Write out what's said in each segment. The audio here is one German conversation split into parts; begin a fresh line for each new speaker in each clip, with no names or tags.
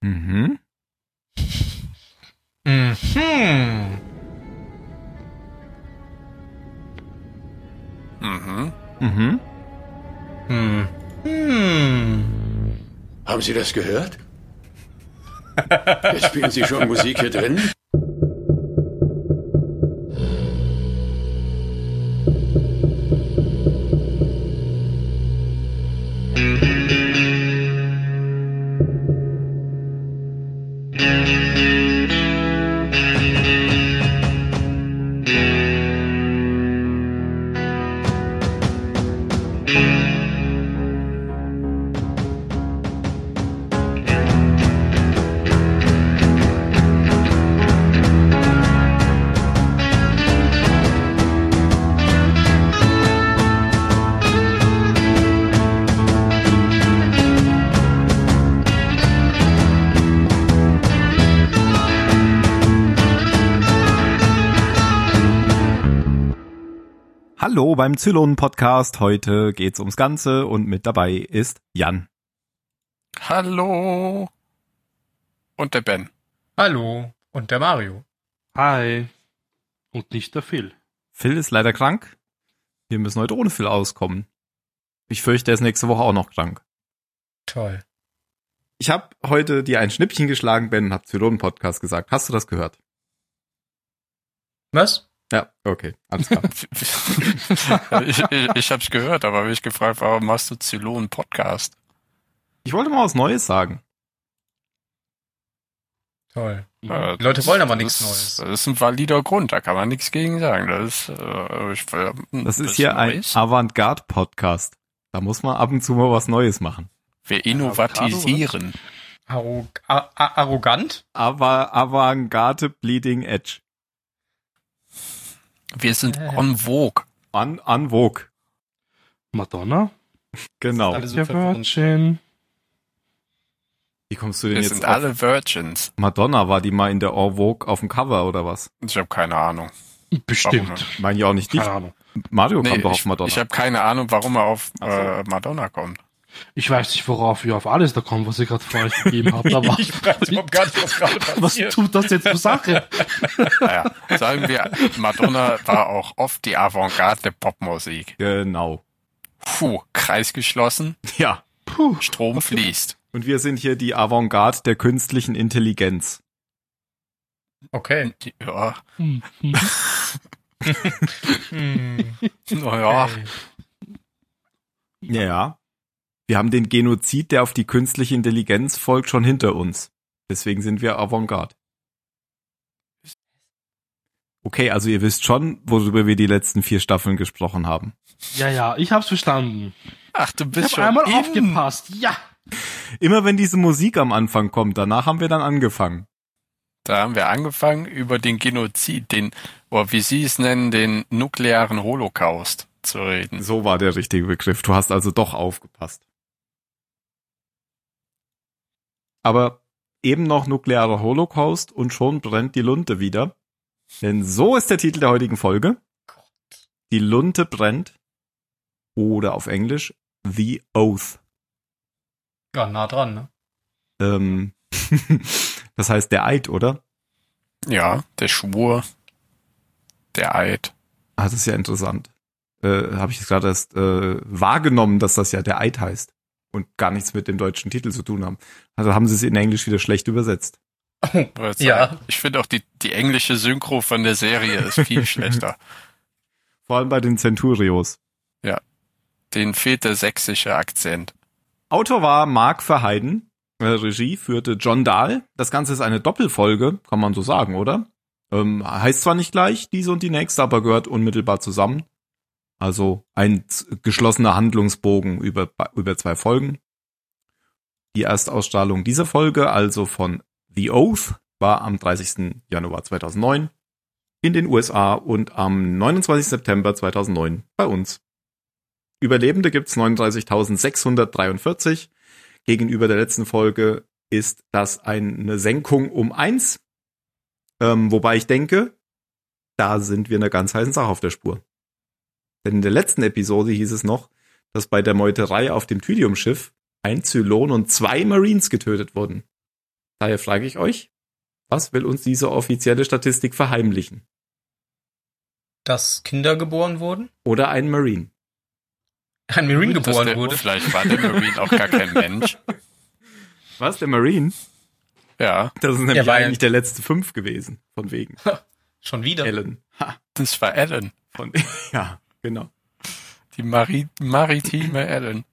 Mhm.
Mhm.
Mhm.
Mhm.
Hm. Hm.
Haben Sie das gehört? Jetzt spielen Sie schon Musik hier drin?
Hallo beim Zylonen Podcast. Heute geht's ums Ganze und mit dabei ist Jan.
Hallo. Und der Ben.
Hallo. Und der Mario.
Hi. Und nicht der Phil.
Phil ist leider krank. Wir müssen heute ohne Phil auskommen. Ich fürchte, er ist nächste Woche auch noch krank.
Toll.
Ich habe heute dir ein Schnippchen geschlagen, Ben, und hab Zylonen Podcast gesagt. Hast du das gehört?
Was?
Ja, okay, alles klar.
ich, ich, ich hab's gehört, aber habe ich gefragt, warum machst du Zylon Podcast?
ich wollte mal was Neues sagen.
Toll.
Ja,
Die Leute wollen aber nichts Neues.
Das ist ein valider Grund, da kann man nichts gegen sagen. Das ist, äh, ich, hm,
Das ist hier ein
Neues.
Avantgarde-Podcast. Da muss man ab und zu mal was Neues machen.
Wir innovatisieren.
Arrogant?
Aber Avantgarde Bleeding Edge.
Wir sind
Äh.
on vogue.
An, an Vogue.
Madonna?
Genau.
Verwirrend.
Virgin.
Wie kommst du denn
Wir
jetzt
sind
auf
alle Virgins.
Madonna? War die mal in der En Vogue auf dem Cover oder was?
Ich habe keine Ahnung.
Bestimmt.
Meine ich auch nicht dich.
Keine Ahnung.
Mario
Nee,
kommt doch
ich
auf Madonna.
ich habe keine Ahnung, warum er auf
so.
äh, Madonna kommt.
Ich weiß nicht, worauf ihr auf alles da kommt, was ihr gerade vor euch gegeben habt, aber
Ich weiß überhaupt gar nicht, was gerade
was
passiert.
tut das jetzt zur Sache?
Naja, sagen wir, Madonna war auch oft die Avantgarde der Popmusik.
genau.
Puh, Kreis geschlossen,
Ja.
Puh.
Strom fließt.
Und wir sind hier die Avantgarde der künstlichen Intelligenz.
Okay.
Ja,
Hm, hm.
Hm.
naja,
Okay.
Ja, ja. Wir haben den Genozid, der auf die künstliche Intelligenz folgt, schon hinter uns. Deswegen sind wir Avantgarde. Okay, also ihr wisst schon, worüber wir die letzten vier Staffeln gesprochen haben.
Ja, ja, ich hab's verstanden.
ach, du
Ich
bist
hab
schon
einmal
in.
aufgepasst. Ja.
Immer wenn diese Musik am Anfang kommt, danach haben wir dann angefangen.
Da haben wir angefangen über den Genozid, den, oder wie Sie es nennen, den nuklearen Holocaust zu reden.
So war der richtige Begriff. Du hast also doch aufgepasst. Aber eben noch nuklearer Holocaust und schon brennt die Lunte wieder. Denn so ist der Titel der heutigen Folge. Die Lunte brennt. Oder auf Englisch The Oath.
Ja, nah dran, ne?
Ähm, das heißt der Eid, oder?
Ja, der Schwur, der Eid.
Ah, das ist ja interessant. Äh, Habe ich jetzt gerade erst äh, wahrgenommen, dass das ja der Eid heißt und gar nichts mit dem deutschen Titel zu tun haben. Also haben sie es in Englisch wieder schlecht übersetzt.
Ja.
Ich finde auch die, die englische Synchro von der Serie ist viel schlechter.
Vor allem bei den Centurios.
Den fehlt der sächsische Akzent.
Autor war Mark Verheiden. Regie führte John Dahl. Das Ganze ist eine Doppelfolge, kann man so sagen, oder? Ähm, heißt zwar nicht gleich diese und die nächste, aber gehört unmittelbar zusammen. Also ein geschlossener Handlungsbogen über, über zwei Folgen. Die Erstausstrahlung dieser Folge, also von The Oath, war am 30. Januar 2009 in den USA und am 29. September 2009 bei uns. Überlebende gibt's 39.643. Gegenüber der letzten Folge ist das eine Senkung um eins. Ähm, wobei ich denke, da sind wir einer ganz heißen Sache auf der Spur. Denn in der letzten Episode hieß es noch, dass bei der Meuterei auf dem Thylium-Schiff ein Zylon und zwei Marines getötet wurden. Daher frage ich euch, was will uns diese offizielle Statistik verheimlichen?
Dass Kinder geboren wurden?
Oder ein Marine?
Ein Marine
Dass
geboren
der,
wurde?
Vielleicht war der Marine auch gar kein Mensch.
Was, der Marine?
Ja,
Das ist nämlich
war ja-
eigentlich der letzte fünf gewesen, von wegen.
Schon wieder?
Ellen. Ha,
das war Ellen.
von, ja, genau.
Die Mari maritime Ellen.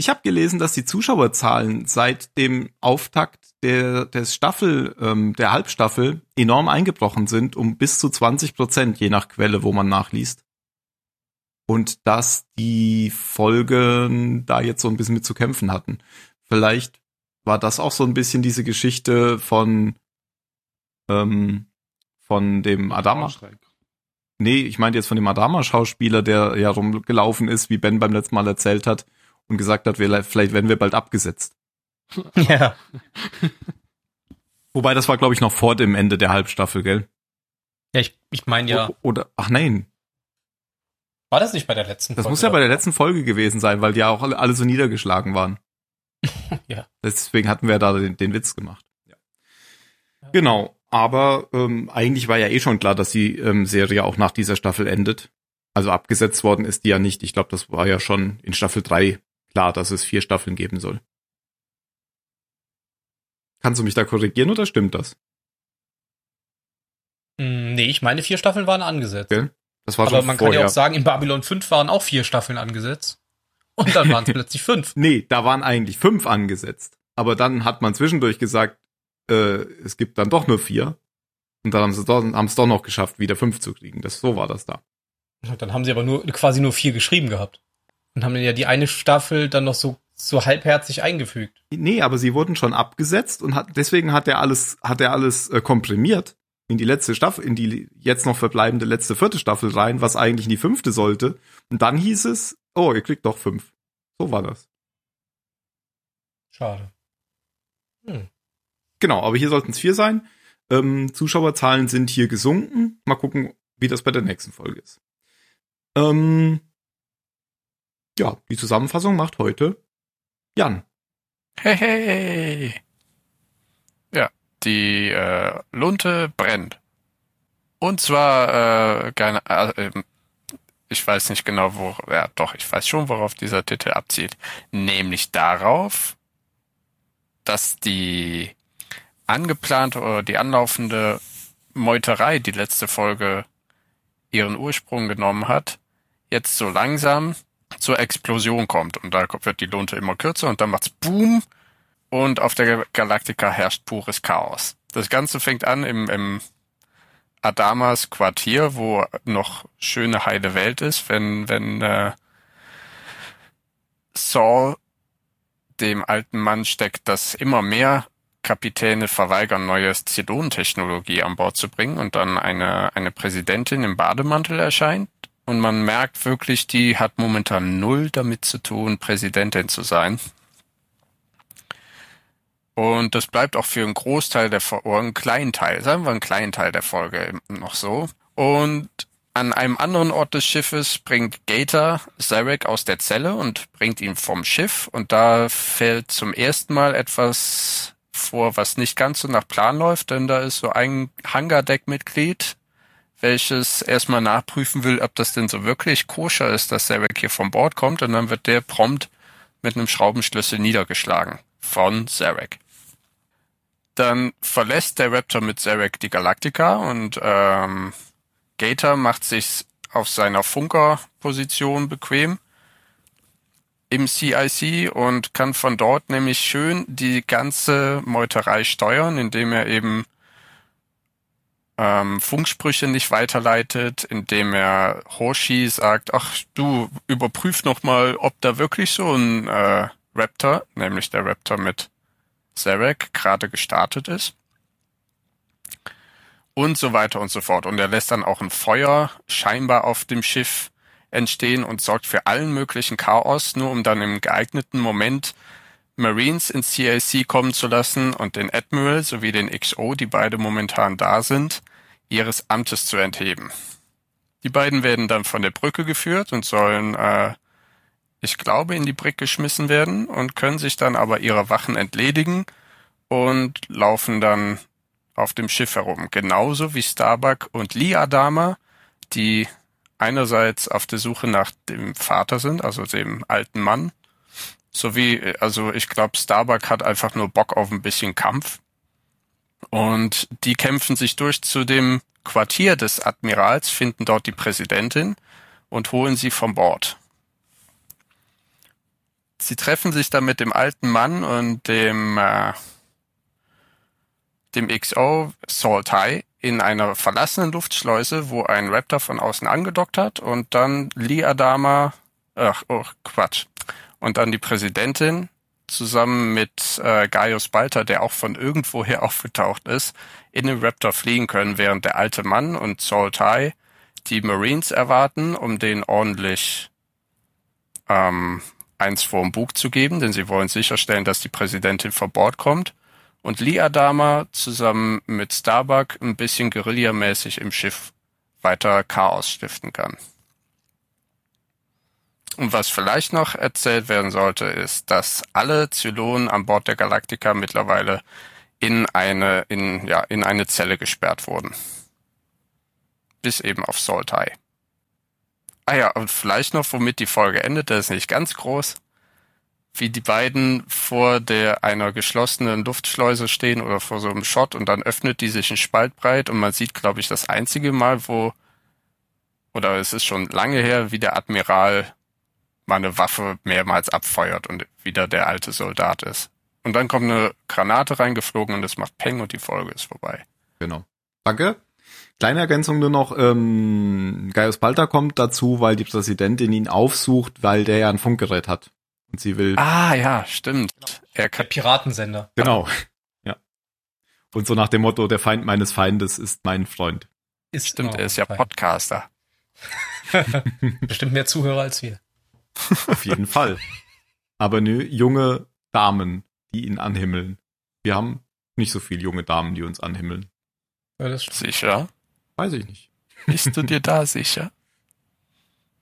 Ich habe gelesen, dass die Zuschauerzahlen seit dem Auftakt der, des Staffel, ähm, der Halbstaffel enorm eingebrochen sind, um bis zu 20 Prozent, je nach Quelle, wo man nachliest. Und dass die Folgen da jetzt so ein bisschen mit zu kämpfen hatten. Vielleicht war das auch so ein bisschen diese Geschichte von, ähm, von dem Adama. Nee, ich meinte jetzt von dem Adama-Schauspieler, der ja rumgelaufen ist, wie Ben beim letzten Mal erzählt hat und gesagt hat, wir, vielleicht werden wir bald abgesetzt.
Ja.
Wobei, das war, glaube ich, noch vor dem Ende der Halbstaffel, gell?
Ja, ich, ich meine ja,
O- Oder, ach nein,
war das nicht bei der letzten
das
Folge?
muss ja bei der letzten Folge gewesen sein, weil die ja auch alle, alle so niedergeschlagen waren.
Ja.
Deswegen hatten wir da den, den Witz gemacht. Ja. Genau, aber ähm, eigentlich war ja eh schon klar, dass die ähm, Serie auch nach dieser Staffel endet. Also abgesetzt worden ist die ja nicht. Ich glaube, das war ja schon in Staffel 3 klar, dass es vier Staffeln geben soll. Kannst du mich da korrigieren oder stimmt das?
Mm, Nee, ich meine, vier Staffeln waren angesetzt.
Gell? Das war
Aber man kann
vorher.
ja auch sagen, in Babylon 5 waren auch vier Staffeln angesetzt. Und dann waren es plötzlich fünf.
Nee, da waren eigentlich fünf angesetzt. Aber dann hat man zwischendurch gesagt, äh, es gibt dann doch nur vier. Und dann haben sie doch, haben es doch noch geschafft, wieder fünf zu kriegen. Das, so war das da.
Dann haben sie aber nur quasi nur vier geschrieben gehabt. Und haben dann ja die eine Staffel dann noch so, so halbherzig eingefügt.
Nee, aber sie wurden schon abgesetzt und hat, deswegen hat er alles, hat er alles äh, komprimiert in die letzte Staffel, in die jetzt noch verbleibende letzte vierte Staffel rein, was eigentlich in die fünfte sollte. Und dann hieß es, oh, ihr kriegt doch fünf. So war das.
Schade. Hm.
Genau, aber hier sollten es vier sein. Ähm, Zuschauerzahlen sind hier gesunken. Mal gucken, wie das bei der nächsten Folge ist. Ähm, ja, die Zusammenfassung macht heute Jan.
Hey, hey. Ja, die äh, Lunte brennt. Und zwar, äh, keine, äh, ähm, ich weiß nicht genau, wo, ja doch, ich weiß schon, worauf dieser Titel abzielt. Nämlich darauf, dass die angeplante oder die anlaufende Meuterei, die letzte Folge ihren Ursprung genommen hat, jetzt so langsam zur Explosion kommt. Und da wird die Lunte immer kürzer und dann macht's Boom und auf der Galaktika herrscht pures Chaos. Das Ganze fängt an im, im Adamas Quartier, wo noch schöne heile Welt ist, wenn, wenn äh, Saul dem alten Mann steckt, dass immer mehr Kapitäne verweigern, neue Zylon-Technologie an Bord zu bringen und dann eine, eine Präsidentin im Bademantel erscheint und man merkt wirklich, die hat momentan null damit zu tun, Präsidentin zu sein. Und das bleibt auch für einen Großteil der Folge, einen kleinen Teil, sagen wir einen kleinen Teil der Folge noch so. Und an einem anderen Ort des Schiffes bringt Gator Zarek aus der Zelle und bringt ihn vom Schiff. Und da fällt zum ersten Mal etwas vor, was nicht ganz so nach Plan läuft, denn da ist so ein Hangardeck-Mitglied, welches erstmal nachprüfen will, ob das denn so wirklich koscher ist, dass Zarek hier vom Bord kommt. Und dann wird der prompt mit einem Schraubenschlüssel niedergeschlagen von Zarek. Dann verlässt der Raptor mit Zarek die Galaktika und ähm, Gator macht sich auf seiner Funkerposition bequem im CIC und kann von dort nämlich schön die ganze Meuterei steuern, indem er eben ähm, Funksprüche nicht weiterleitet, indem er Hoshi sagt, ach du überprüf noch mal, ob da wirklich so ein äh, Raptor, nämlich der Raptor mit Zarek, gerade gestartet ist. Und so weiter und so fort. Und er lässt dann auch ein Feuer scheinbar auf dem Schiff entstehen und sorgt für allen möglichen Chaos, nur um dann im geeigneten Moment Marines ins CIC kommen zu lassen und den Admiral sowie den XO, die beide momentan da sind, ihres Amtes zu entheben. Die beiden werden dann von der Brücke geführt und sollen, äh, ich glaube, in die Brick geschmissen werden und können sich dann aber ihrer Wachen entledigen und laufen dann auf dem Schiff herum. Genauso wie Starbuck und Lee Adama, die einerseits auf der Suche nach dem Vater sind, also dem alten Mann, sowie, also ich glaube, Starbuck hat einfach nur Bock auf ein bisschen Kampf. Und die kämpfen sich durch zu dem Quartier des Admirals, finden dort die Präsidentin und holen sie vom Bord. Sie treffen sich dann mit dem alten Mann und dem äh, dem XO Saltai in einer verlassenen Luftschleuse, wo ein Raptor von außen angedockt hat und dann Lee Adama, ach, oh, Quatsch, und dann die Präsidentin zusammen mit äh, Gaius Balter, der auch von irgendwoher aufgetaucht ist, in den Raptor fliehen können, während der alte Mann und Saltai die Marines erwarten, um den ordentlich ähm, eins vor dem Bug zu geben, denn sie wollen sicherstellen, dass die Präsidentin vor Bord kommt und Lee Adama zusammen mit Starbuck ein bisschen guerillamäßig im Schiff weiter Chaos stiften kann. Und was vielleicht noch erzählt werden sollte, ist, dass alle Zylonen an Bord der Galactica mittlerweile in eine, in, ja, in eine Zelle gesperrt wurden. Bis eben auf Soltai. Ah ja, und vielleicht noch, womit die Folge endet, das ist nicht ganz groß wie die beiden vor der einer geschlossenen Luftschleuse stehen oder vor so einem Shot und dann öffnet die sich ein Spalt breit und man sieht, glaube ich, das einzige Mal, wo oder es ist schon lange her, wie der Admiral mal eine Waffe mehrmals abfeuert und wieder der alte Soldat ist. Und dann kommt eine Granate reingeflogen und es macht Peng und die Folge ist vorbei.
Genau. Danke. Kleine Ergänzung nur noch, ähm, Gaius Balter kommt dazu, weil die Präsidentin ihn aufsucht, weil der ja ein Funkgerät hat. Und sie will.
Ah, ja, stimmt.
Er kann der Piratensender.
Genau. Ja. Und so nach dem Motto, der Feind meines Feindes ist mein Freund.
Ist stimmt, er ist ja Feind. Podcaster.
Bestimmt mehr Zuhörer als wir.
Auf jeden Fall. Aber nö, junge Damen, die ihn anhimmeln. Wir haben nicht so viele junge Damen, die uns anhimmeln.
Ja, sicher?
Weiß ich nicht.
Bist du dir da sicher?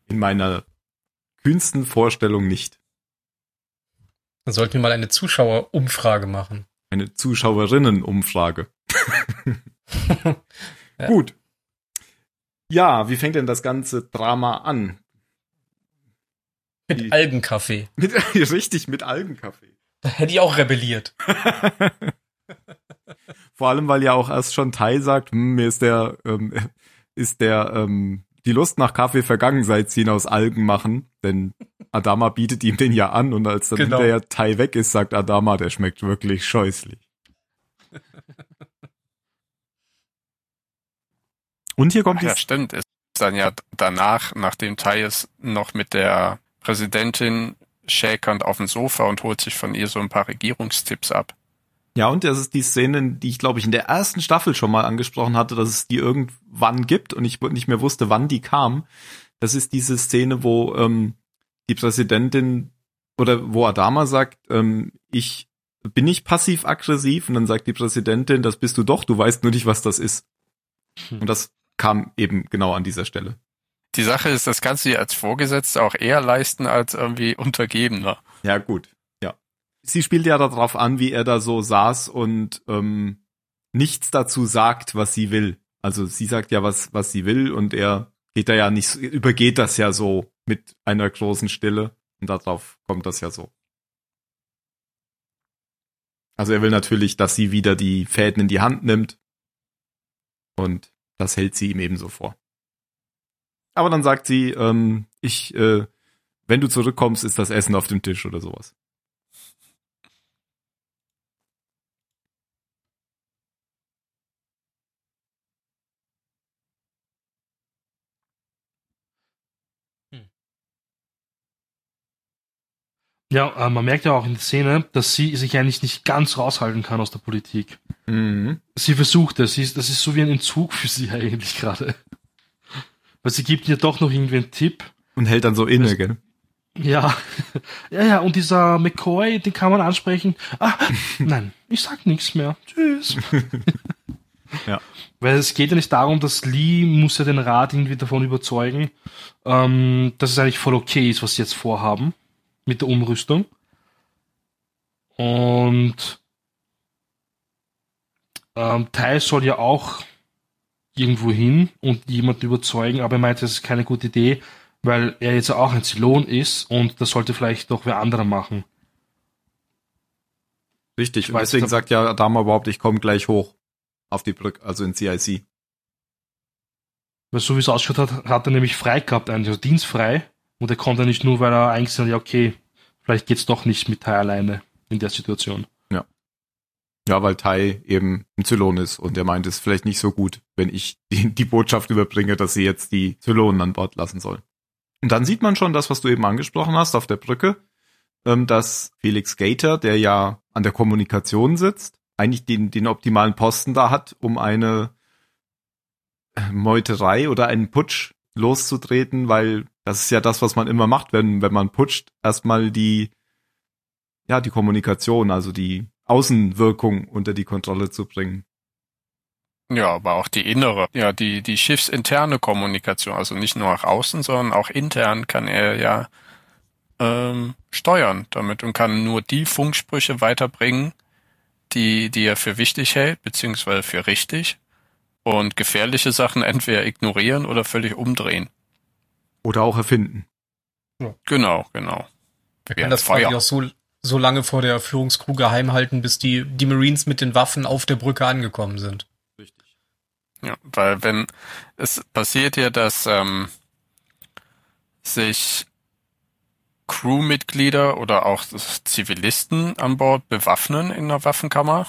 In meiner kühnsten Vorstellung nicht.
Dann sollten wir mal eine Zuschauerumfrage machen.
Eine Zuschauerinnenumfrage. ja. Gut. Ja, wie fängt denn das ganze Drama an?
Mit Die, Algenkaffee.
Mit, richtig, mit Algenkaffee.
Da hätte ich auch rebelliert.
Vor allem, weil ja auch erst schon Tai sagt, hm, mir ist der, ähm, ist der, ähm, die Lust nach Kaffee vergangen, seit sie ihn aus Algen machen. Denn Adama bietet ihm den ja an und als dann genau. hinterher Tai weg ist, sagt Adama, der schmeckt wirklich scheußlich. Und hier kommt
Ach, ja, stimmt. Ist dann ja danach, nachdem Tai ist, noch mit der Präsidentin schäkernd auf dem Sofa und holt sich von ihr so ein paar Regierungstipps ab.
Ja, und das ist die Szene, die ich glaube ich in der ersten Staffel schon mal angesprochen hatte, dass es die irgendwann gibt und ich nicht mehr wusste, wann die kam. Das ist diese Szene, wo ähm, die Präsidentin oder wo Adama sagt, ähm, ich bin nicht passiv-aggressiv und dann sagt die Präsidentin, das bist du doch, du weißt nur nicht, was das ist. Hm. Und das kam eben genau an dieser Stelle.
Die Sache ist, das kannst du dir als Vorgesetzter auch eher leisten als irgendwie Untergebener.
Ja, gut. Sie spielt ja darauf an, wie er da so saß und ähm, nichts dazu sagt, was sie will. Also sie sagt ja, was, was sie will und er geht da ja nicht, übergeht das ja so mit einer großen Stille und darauf kommt das ja so. Also er will natürlich, dass sie wieder die Fäden in die Hand nimmt und das hält sie ihm ebenso vor. Aber dann sagt sie, ähm, ich, äh, wenn du zurückkommst, ist das Essen auf dem Tisch oder sowas.
Ja, äh, man merkt ja auch in der Szene, dass sie sich eigentlich nicht ganz raushalten kann aus der Politik. Mhm. Sie versucht es. Sie, das ist so wie ein Entzug für sie eigentlich gerade. Weil sie gibt ihr doch noch irgendwie einen Tipp.
Und hält dann so inne, gell?
Ja. Ja, ja, und dieser McCoy, den kann man ansprechen. Ah, nein, ich sag nichts mehr. Tschüss. ja. Weil es geht ja nicht darum, dass Lee muss ja den Rat irgendwie davon überzeugen, ähm, dass es eigentlich voll okay ist, was sie jetzt vorhaben mit der Umrüstung. Und ähm, Tai soll ja auch irgendwo hin und jemanden überzeugen, aber er meinte, das ist keine gute Idee, weil er jetzt auch ein Zylon ist und das sollte vielleicht doch wer anderer machen.
Richtig, und deswegen sagt ja Adama überhaupt, ich komme gleich hoch auf die Brücke, also in CIC.
Weil so wie es ausschaut hat, hat er nämlich frei gehabt, eigentlich, also dienstfrei. Und er konnte nicht nur, weil er eigentlich gesagt ja, okay, vielleicht geht's doch nicht mit Tai alleine in der Situation.
Ja. Ja, weil Tai eben ein Zylon ist und er meint, es ist vielleicht nicht so gut, wenn ich die, die Botschaft überbringe, dass sie jetzt die Zylonen an Bord lassen soll. Und dann sieht man schon das, was du eben angesprochen hast auf der Brücke, ähm, dass Felix Gator, der ja an der Kommunikation sitzt, eigentlich den, den optimalen Posten da hat, um eine Meuterei oder einen Putsch loszutreten, weil das ist ja das, was man immer macht, wenn, wenn man putscht, erstmal die, ja, die Kommunikation, also die Außenwirkung unter die Kontrolle zu bringen.
Ja, aber auch die innere, ja, die, die schiffsinterne Kommunikation, also nicht nur nach außen, sondern auch intern kann er ja ähm, steuern damit und kann nur die Funksprüche weiterbringen, die, die er für wichtig hält, beziehungsweise für richtig und gefährliche Sachen entweder ignorieren oder völlig umdrehen.
Oder auch erfinden.
Ja. Genau, genau.
Er kann das quasi auch so, so lange vor der Führungskrew geheim halten, bis die, die Marines mit den Waffen auf der Brücke angekommen sind.
Richtig. Ja, weil wenn es passiert ja, dass ähm, sich Crewmitglieder oder auch Zivilisten an Bord bewaffnen in der Waffenkammer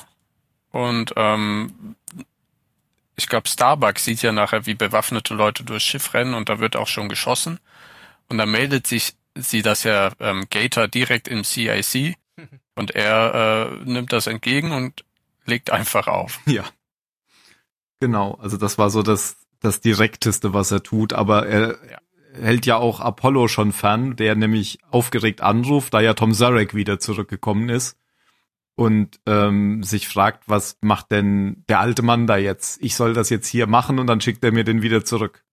und ähm, ich glaube, Starbucks sieht ja nachher, wie bewaffnete Leute durchs Schiff rennen und da wird auch schon geschossen. Und dann meldet sich sie das ja ähm, Gator direkt im CIC und er äh, nimmt das entgegen und legt einfach auf.
Ja. Genau, also das war so das, das Direkteste, was er tut, aber er ja. hält ja auch Apollo schon fern, der nämlich aufgeregt anruft, da ja Tom Zarek wieder zurückgekommen ist und ähm, sich fragt, was macht denn der alte Mann da jetzt? Ich soll das jetzt hier machen und dann schickt er mir den wieder zurück.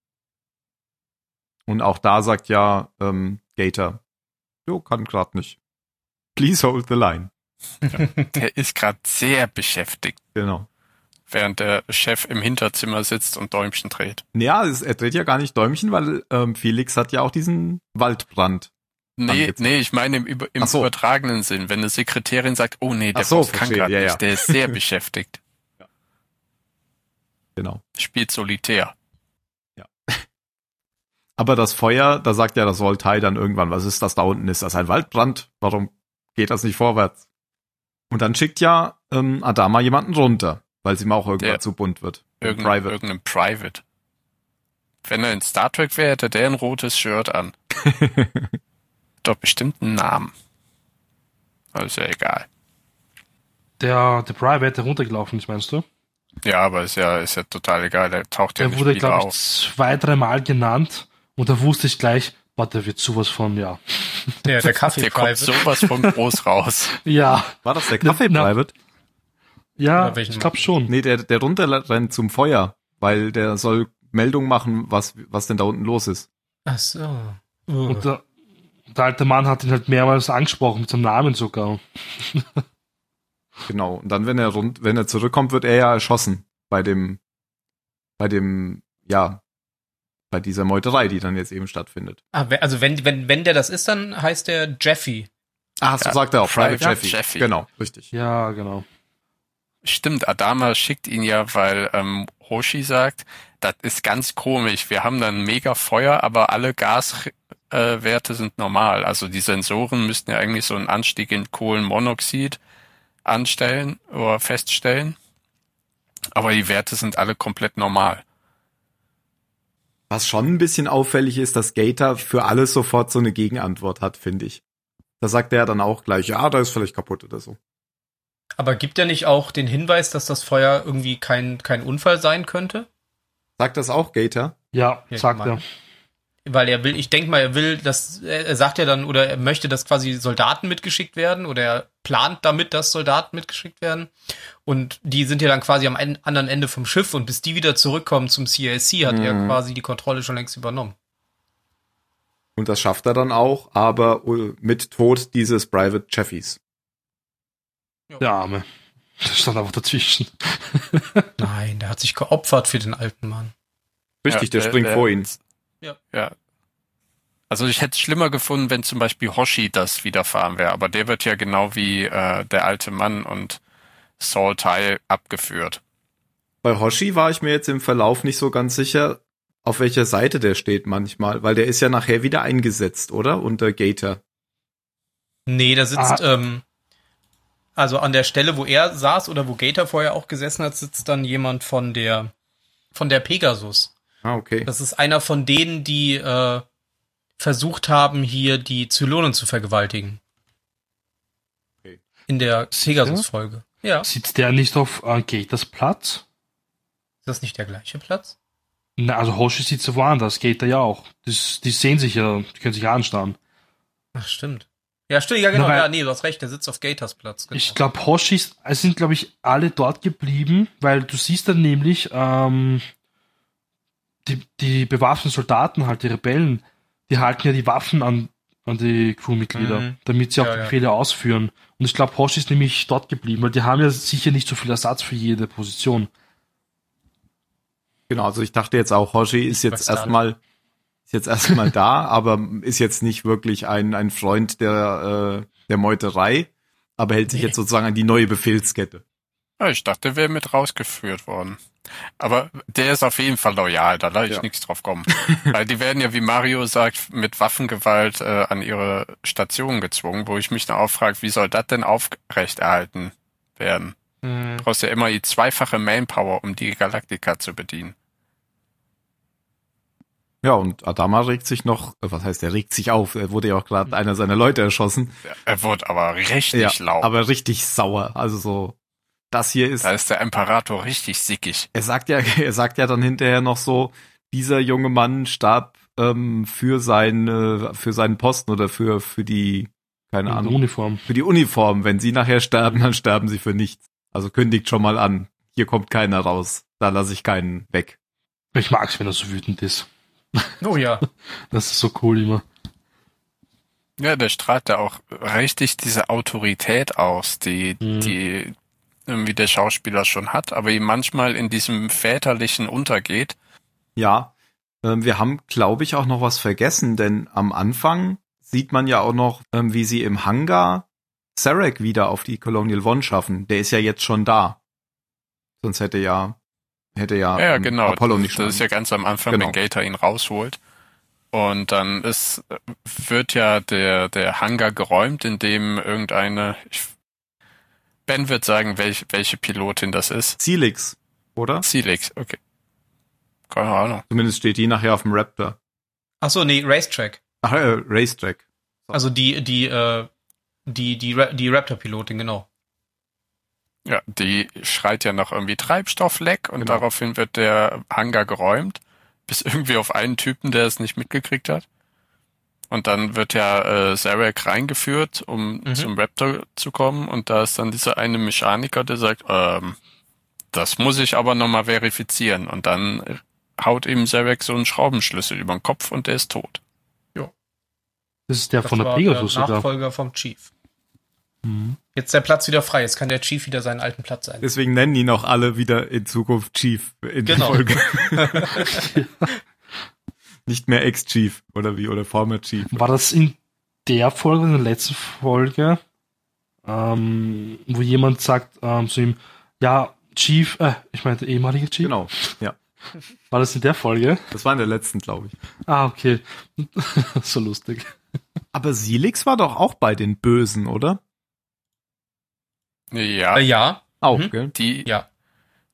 Und auch da sagt ja ähm, Gator, jo, kann grad nicht. Please hold the line.
der ist gerade sehr beschäftigt.
Genau.
Während der Chef im Hinterzimmer sitzt und Däumchen dreht.
Ja, er dreht ja gar nicht Däumchen, weil ähm, Felix hat ja auch diesen Waldbrand
Nee, nee, ich meine im, im so. übertragenen Sinn. Wenn eine Sekretärin sagt, oh nee, der
so, Boss kann
gerade
ja,
nicht,
ja.
der ist sehr beschäftigt.
Ja. Genau.
Spielt solitär.
Ja. Aber das Feuer, da sagt ja das Voltai dann irgendwann, was ist das da unten? Ist das ein Waldbrand? Warum geht das nicht vorwärts? Und dann schickt ja ähm, Adama jemanden runter, weil sie ihm auch irgendwann der, zu bunt wird.
Irgendein Private. Irgendein Private. Wenn er in Star Trek wäre, hätte der ein rotes Shirt an. doch bestimmt einen Namen. Ja egal.
Der, der Private, der runtergelaufen ist, meinst du?
Ja, aber ist ja, ist ja total egal. Der taucht
der
ja
nicht wurde, glaube ich, zwei, dreimal genannt und da wusste ich gleich, warte, der wird sowas von, ja.
Der, der Kaffee
Der kommt sowas von groß raus.
ja.
War das der Kaffee Private?
Ja, ich glaube schon.
Nee, der, der runterrennt zum Feuer, weil der soll Meldung machen, was, was denn da unten los ist.
Ach so.
Uh. Und da, der alte Mann hat ihn halt mehrmals angesprochen, mit seinem Namen sogar.
genau. Und dann, wenn er rund, wenn er zurückkommt, wird er ja erschossen bei dem, bei dem, ja, bei dieser Meuterei, die dann jetzt eben stattfindet.
Ah, also wenn, wenn, wenn der das ist, dann heißt der Jeffy.
Ah, so ja, sagt er auch, Private Jeffy. Jeffy. Genau, richtig.
Ja, genau.
Stimmt, Adama schickt ihn ja, weil ähm, Hoshi sagt, das ist ganz komisch. Wir haben dann mega Feuer, aber alle Gas äh, Werte sind normal. Also die Sensoren müssten ja eigentlich so einen Anstieg in Kohlenmonoxid anstellen oder feststellen. Aber die Werte sind alle komplett normal.
Was schon ein bisschen auffällig ist, dass Gator für alles sofort so eine Gegenantwort hat, finde ich. Da sagt er dann auch gleich, ja, da ist vielleicht kaputt oder so.
Aber gibt er nicht auch den Hinweis, dass das Feuer irgendwie kein, kein Unfall sein könnte?
Sagt das auch Gator?
Ja, ja sagt er
weil er will, ich denke mal, er will, dass er sagt ja dann oder er möchte, dass quasi Soldaten mitgeschickt werden oder er plant damit, dass Soldaten mitgeschickt werden und die sind ja dann quasi am anderen Ende vom Schiff und bis die wieder zurückkommen zum CIC hat mhm. er quasi die Kontrolle schon längst übernommen.
Und das schafft er dann auch, aber mit Tod dieses Private Cheffys.
Der Arme. Der stand einfach dazwischen.
Nein, der hat sich geopfert für den alten Mann.
Richtig,
Ja,
der springt
der-
vor ihn.
Ja. Also ich hätte es schlimmer gefunden, wenn zum Beispiel Hoshi das widerfahren wäre, aber der wird ja genau wie äh, der alte Mann und Saul Teil abgeführt.
Bei Hoshi war ich mir jetzt im Verlauf nicht so ganz sicher, auf welcher Seite der steht manchmal, weil der ist ja nachher wieder eingesetzt, oder? Unter Gator.
Nee, da sitzt,
Ah.
ähm, also an der Stelle, wo er saß oder wo Gator vorher auch gesessen hat, sitzt dann jemand von der, von der Pegasus.
Ah, okay.
Das ist einer von denen, die äh, versucht haben, hier die Zylonen zu vergewaltigen.
Okay.
In der? Pegasus-Folge. Ja. Ist
Sitzt der nicht auf äh, Gators Platz?
das nicht der gleiche Platz?
Na, also Hoshi sitzt ja woanders, Gator ja auch. Das, die sehen sich ja, die können sich anstarren.
Ach, stimmt. Ja, stimmt, ja, genau.
Na,
ja, nee, du hast recht, der sitzt auf Gators Platz. Genau.
Ich glaube, Hoshis es sind, glaube ich, alle dort geblieben, weil du siehst dann nämlich, ähm, die, die bewaffneten Soldaten, halt die Rebellen, die halten ja die Waffen an, an die Crewmitglieder,
Mhm.
damit sie auch
Ja,
die
ja.
Befehle ausführen. Und ich glaube, Hoshi ist nämlich dort geblieben, weil die haben ja sicher nicht so viel Ersatz für jede Position.
Genau, also ich dachte jetzt auch, Hoshi ist jetzt erstmal ist jetzt erstmal da, aber ist jetzt nicht wirklich ein, ein Freund der, äh, der Meuterei, aber hält sich
Nee.
jetzt sozusagen an die neue Befehlskette.
Ja, ich dachte, der wäre mit rausgeführt worden. Aber der ist auf jeden Fall loyal, da lasse ich
Ja.
nichts drauf kommen. Weil die werden ja, wie Mario sagt, mit Waffengewalt äh, an ihre Station gezwungen, wo ich mich dann auch frage, wie soll das denn aufrechterhalten werden?
Mhm.
Du brauchst ja immer die zweifache Manpower, um die Galaktika zu bedienen.
Ja, und Adama regt sich noch, äh, was heißt, er regt sich auf, er wurde ja auch gerade einer seiner Leute erschossen.
Er wird aber richtig
ja,
laut.
aber richtig sauer. Also so, das hier ist,
da ist der Imperator richtig sickig.
er sagt ja, er sagt ja dann hinterher noch so, dieser junge Mann starb ähm, für seine, für seinen Posten oder für, für die, keine
In der
Ahnung,
Uniform.
für die Uniform. Wenn sie nachher sterben, dann sterben sie für nichts. Also kündigt schon mal an. Hier kommt keiner raus. Da lasse ich keinen weg.
Ich mag's, wenn er so wütend ist.
Oh ja.
Das ist so cool immer.
Ja, der strahlt da auch richtig diese Autorität aus, die,
Mhm.
die irgendwie der Schauspieler schon hat, aber ihm manchmal in diesem väterlichen untergeht.
Ja, ähm, wir haben, glaube ich, auch noch was vergessen, denn am Anfang sieht man ja auch noch, ähm, wie sie im Hangar Sarek wieder auf die Colonial One schaffen. Der ist ja jetzt schon da. Sonst hätte ja, hätte ja,
Ja,
ähm,
genau.
Apollo nicht
das ist ja ganz am Anfang,
Genau.
wenn Gator ihn rausholt. Und dann ist, wird ja der, der Hangar geräumt, in dem irgendeine, ich, Ben wird sagen, welch, welche Pilotin das ist.
Celix, oder?
Celix, okay. Keine Ahnung.
Zumindest steht die nachher auf dem Raptor.
Ach so, nee, Racetrack.
Ach, äh, Racetrack.
Also die, die, äh, die, die, Ra die Raptor-Pilotin, genau.
Ja, die schreit ja noch irgendwie Treibstoffleck und
Genau.
daraufhin wird der Hangar geräumt, bis irgendwie auf einen Typen, der es nicht mitgekriegt hat. Und dann wird ja äh, Zarek reingeführt, um
Mhm.
zum Raptor zu kommen. Und da ist dann dieser eine Mechaniker, der sagt, ähm, das muss ich aber nochmal verifizieren. Und dann haut ihm Zarek so einen Schraubenschlüssel über den Kopf und der ist tot.
Das ist der
Das
von der Pegasus
der
sogar.
Nachfolger vom Chief.
Mhm.
Jetzt ist der Platz wieder frei. Jetzt kann der Chief wieder seinen alten Platz sein.
Deswegen nennen ihn auch alle wieder in Zukunft Chief in
Genau.
der Folge. Nicht mehr Ex-Chief oder wie, oder former Chief.
War das in der Folge, in der letzten Folge, ähm, wo jemand sagt ähm, zu ihm, ja, Chief, äh, ich meine der ehemalige Chief,
Genau, ja.
war das in der Folge?
Das war in der letzten, glaube ich.
Ah, okay. so lustig.
Aber Silix war doch auch bei den Bösen, oder?
Ja,
Äh, ja,
Auch,
Mhm.
gell?
die,
ja.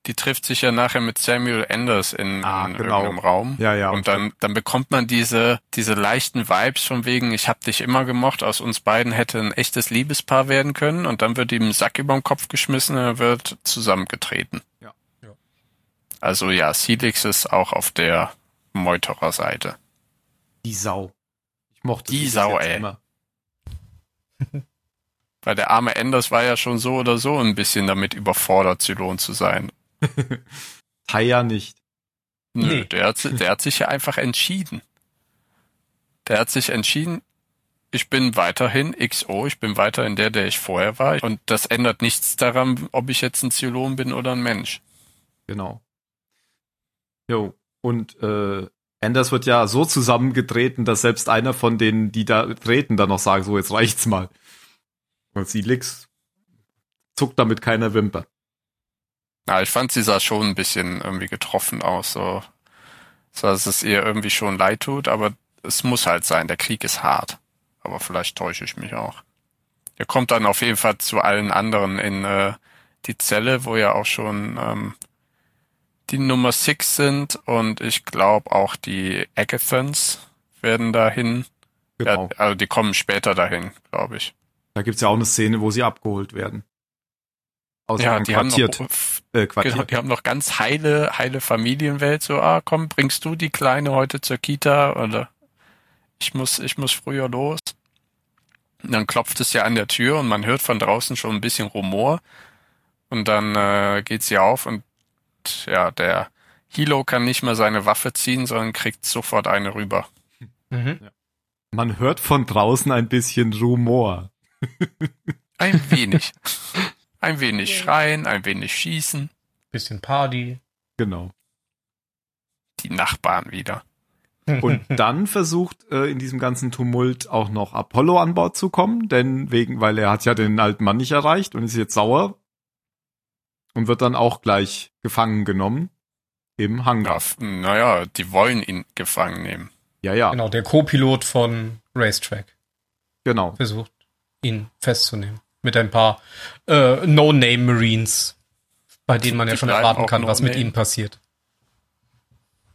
Die trifft sich ja nachher mit Samuel Anders in,
Ah,
in
genau.
irgendeinem Raum.
Ja, ja.
Und dann, dann bekommt man diese, diese leichten Vibes von wegen, ich hab dich immer gemocht, aus uns beiden hätte ein echtes Liebespaar werden können und dann wird ihm ein Sack über den Kopf geschmissen und er wird zusammengetreten.
Ja.
Ja.
Also ja, Silix ist auch auf der Meuterer-Seite.
Die Sau. Ich mochte
Die Sau, ey.
Immer.
Weil der arme Anders war ja schon so oder so ein bisschen damit überfordert, Zylon zu sein.
Taya nicht.
Nö,
Nee.
der, hat, der hat sich ja einfach entschieden. Der hat sich entschieden, ich bin weiterhin XO, ich bin weiterhin der, der ich vorher war. Und das ändert nichts daran, ob ich jetzt ein Zylon bin oder ein Mensch.
Genau. Jo, und äh, Anders wird ja so zusammengetreten, dass selbst einer von denen, die da treten, dann noch sagen, so, jetzt reicht's mal. Und sie Lix zuckt damit keiner Wimper.
Ja, ich fand, sie sah schon ein bisschen irgendwie getroffen aus, so, so dass es ihr irgendwie schon leid tut, aber es muss halt sein, der Krieg ist hart. Aber vielleicht täusche ich mich auch. Er kommt dann auf jeden Fall zu allen anderen in äh, die Zelle, wo ja auch schon ähm, die Nummer 6 sind und ich glaube auch die Agathons werden dahin. Genau. Ja, also die kommen später dahin, glaube ich.
Da gibt's ja auch eine Szene, wo sie abgeholt werden.
Aus ja, die quartiert, haben noch, äh, quartiert. Genau, die haben noch ganz heile, heile Familienwelt. So, ah, komm, bringst du die Kleine heute zur Kita oder ich muss, ich muss früher los. Und dann klopft es ja an der Tür und man hört von draußen schon ein bisschen Rumor. Und dann äh, geht sie auf und ja, der Hilo kann nicht mehr seine Waffe ziehen, sondern kriegt sofort eine rüber.
Mhm. Ja. Man hört von draußen ein bisschen Rumor.
ein wenig. Ein wenig schreien, ein wenig schießen.
Bisschen Party.
Genau.
Die Nachbarn wieder.
Und dann versucht äh, in diesem ganzen Tumult auch noch Apollo an Bord zu kommen, denn wegen, weil er hat ja den alten Mann nicht erreicht und ist jetzt sauer und wird dann auch gleich gefangen genommen im Hangar.
Ja, naja, die wollen ihn gefangen nehmen.
Ja, ja.
Genau, der Co-Pilot von Racetrack.
Genau.
Versucht, ihn festzunehmen. Mit ein paar äh, No-Name-Marines, bei denen man ja schon erwarten kann, was mit ihnen passiert.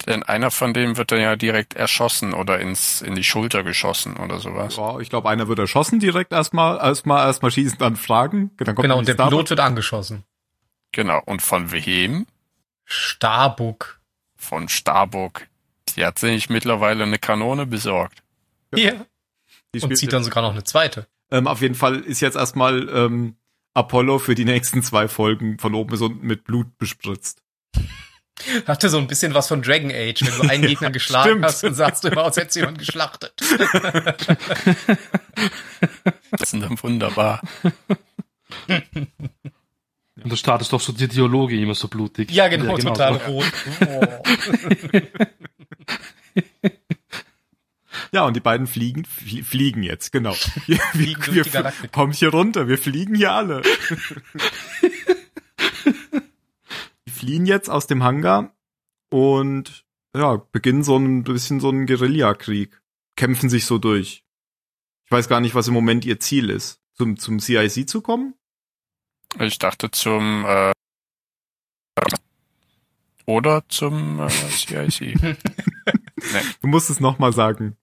Denn einer von denen wird dann ja direkt erschossen oder ins, in die Schulter geschossen oder sowas.
Ja, ich glaube, einer wird erschossen direkt erstmal, erstmal, erstmal schießen, dann fragen.
Dann genau, und der Starbuck. Pilot wird angeschossen.
Genau, und von wem?
Starbuck.
Von Starbuck. Die hat sich mittlerweile eine Kanone besorgt.
Ja. Die und zieht dann sogar noch eine zweite.
Ähm, auf jeden Fall ist jetzt erstmal ähm, Apollo für die nächsten zwei Folgen von oben bis unten mit Blut bespritzt.
Hatte so ein bisschen was von Dragon Age, wenn du einen Gegner geschlagen Stimmt. hast und sagst du immer, aus hättest jemand geschlachtet.
das ist dann wunderbar.
Und der Start ist doch so die Dialoge immer so blutig.
Ja, genau, ja, genau total so. rot.
Oh. Ja, und die beiden fliegen, flie fliegen jetzt, genau. Wir, wir, wir kommen hier runter, wir fliegen hier alle. die fliehen jetzt aus dem Hangar und ja, beginnen so ein bisschen so einen Guerillakrieg. Kämpfen sich so durch. Ich weiß gar nicht, was im Moment ihr Ziel ist. Zum, zum CIC zu kommen?
Ich dachte zum äh, oder zum äh, CIC. nee.
Du musst es nochmal sagen.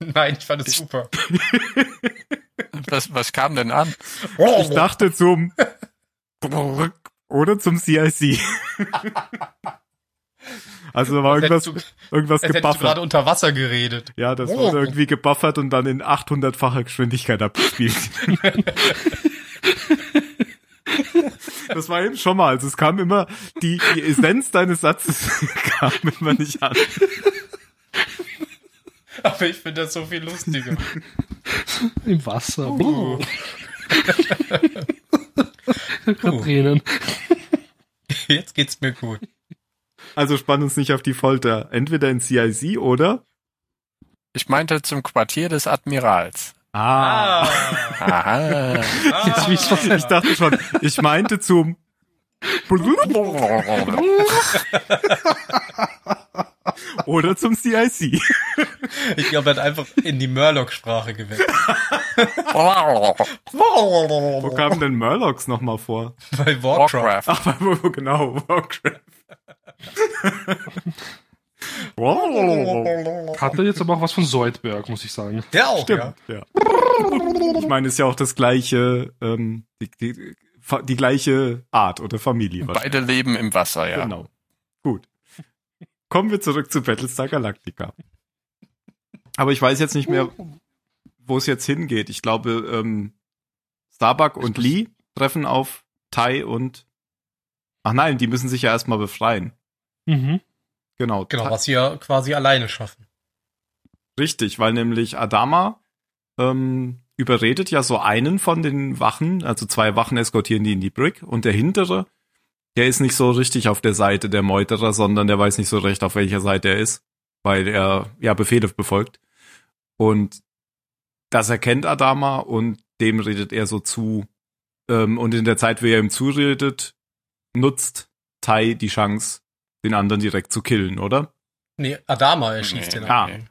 Nein, ich fand es super.
was, was kam denn an?
Ich dachte zum oder zum CIC. Also da war irgendwas, du, irgendwas gebuffert.
gerade unter Wasser geredet.
Ja, das oh. wurde irgendwie gebuffert und dann in 800-facher Geschwindigkeit abgespielt. das war eben schon mal. Also es kam immer, die, die Essenz deines Satzes kam immer nicht an.
Aber ich finde das so viel lustiger.
Im Wasser. Uh. uh. Tränen.
Jetzt geht's mir gut.
Also spann uns nicht auf die Folter. Entweder in CIC oder?
Ich meinte zum Quartier des Admirals.
Ah. ah. Aha. Ah. Ich dachte schon, ich meinte zum Oder zum CIC.
Ich glaube, er hat einfach in die Murloc-Sprache gewechselt.
Wo kamen denn Murlocs nochmal vor?
Bei Warcraft.
Ach, bei, genau, Warcraft.
Hatte jetzt aber auch was von Soldberg, muss ich sagen.
Der auch,
Stimmt, ja. ja. Ich meine, ist ja auch das gleiche, ähm, die, die, die gleiche Art oder Familie.
Beide leben im Wasser, ja.
Genau. Gut. Kommen wir zurück zu Battlestar Galactica. Aber ich weiß jetzt nicht mehr, wo es jetzt hingeht. Ich glaube, ähm, Starbuck und Lee treffen auf Tai und Ach nein, die müssen sich ja erstmal befreien.
Mhm.
Genau.
Genau, was sie ja quasi alleine schaffen.
Richtig, weil nämlich Adama ähm, überredet ja so einen von den Wachen, also zwei Wachen eskortieren die in die Brick und der hintere, der ist nicht so richtig auf der Seite der Meuterer, sondern der weiß nicht so recht, auf welcher Seite er ist, weil er ja Befehle befolgt. Und das erkennt Adama und dem redet er so zu. Ähm, und in der Zeit, wie er ihm zuredet, nutzt Tai die Chance, den anderen direkt zu killen, oder?
Nee, Adama erschießt
Nee,
den.
Ah,
anderen.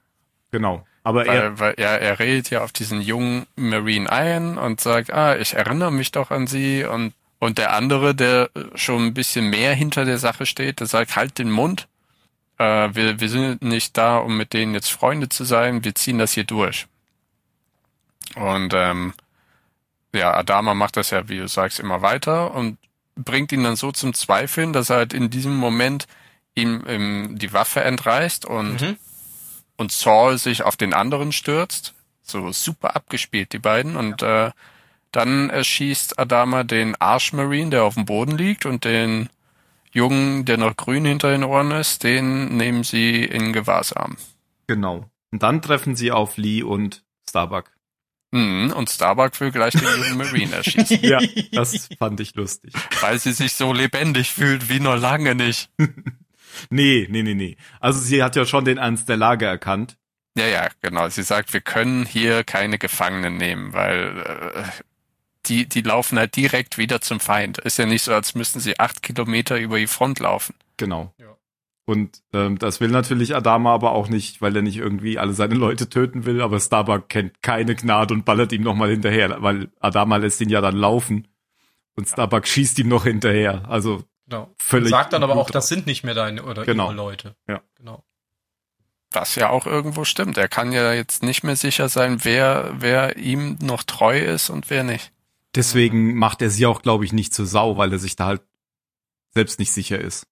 genau. Aber er,
Weil, weil ja, er redet ja auf diesen jungen Marine ein und sagt, ah, ich erinnere mich doch an sie und und der andere, der schon ein bisschen mehr hinter der Sache steht, der sagt, halt den Mund. Äh, wir, wir sind nicht da, um mit denen jetzt Freunde zu sein. Wir ziehen das hier durch. Und ähm, ja, Adama macht das ja, wie du sagst, immer weiter und bringt ihn dann so zum Zweifeln, dass er halt in diesem Moment ihm ähm, die Waffe entreißt und
Mhm.
und Saul sich auf den anderen stürzt. So super abgespielt, die beiden. Und äh, dann erschießt Adama den Arschmarine, der auf dem Boden liegt, und den Jungen, der noch grün hinter den Ohren ist, den nehmen sie in Gewahrsam.
genau. Und dann treffen sie auf Lee und Starbuck.
Mhm, und Starbuck will gleich den jungen Marine erschießen,
Ja, das fand ich lustig.
weil sie sich so lebendig fühlt wie noch lange nicht.
Nee, nee, nee, nee. Also sie hat ja schon den Ernst der Lage erkannt.
Ja, ja, genau. Sie sagt, wir können hier keine Gefangenen nehmen, weil äh, die, die laufen halt direkt wieder zum Feind. Ist ja nicht so, als müssten sie acht Kilometer über die Front laufen.
Genau.
Ja.
Und ähm, das will natürlich Adama aber auch nicht, weil er nicht irgendwie alle seine Leute töten will, aber Starbuck kennt keine Gnade und ballert ihm nochmal hinterher, weil Adama lässt ihn ja dann laufen und Starbuck schießt ihm noch hinterher. Also
Genau.
Völlig
Sagt dann aber auch, das sind nicht mehr deine oder
Genau.
ihre Leute.
Ja.
Genau.
Was ja auch irgendwo stimmt. Er kann ja jetzt nicht mehr sicher sein, wer, wer ihm noch treu ist und wer nicht.
Deswegen macht er sie auch, glaube ich, nicht zur Sau, weil er sich da halt selbst nicht sicher ist.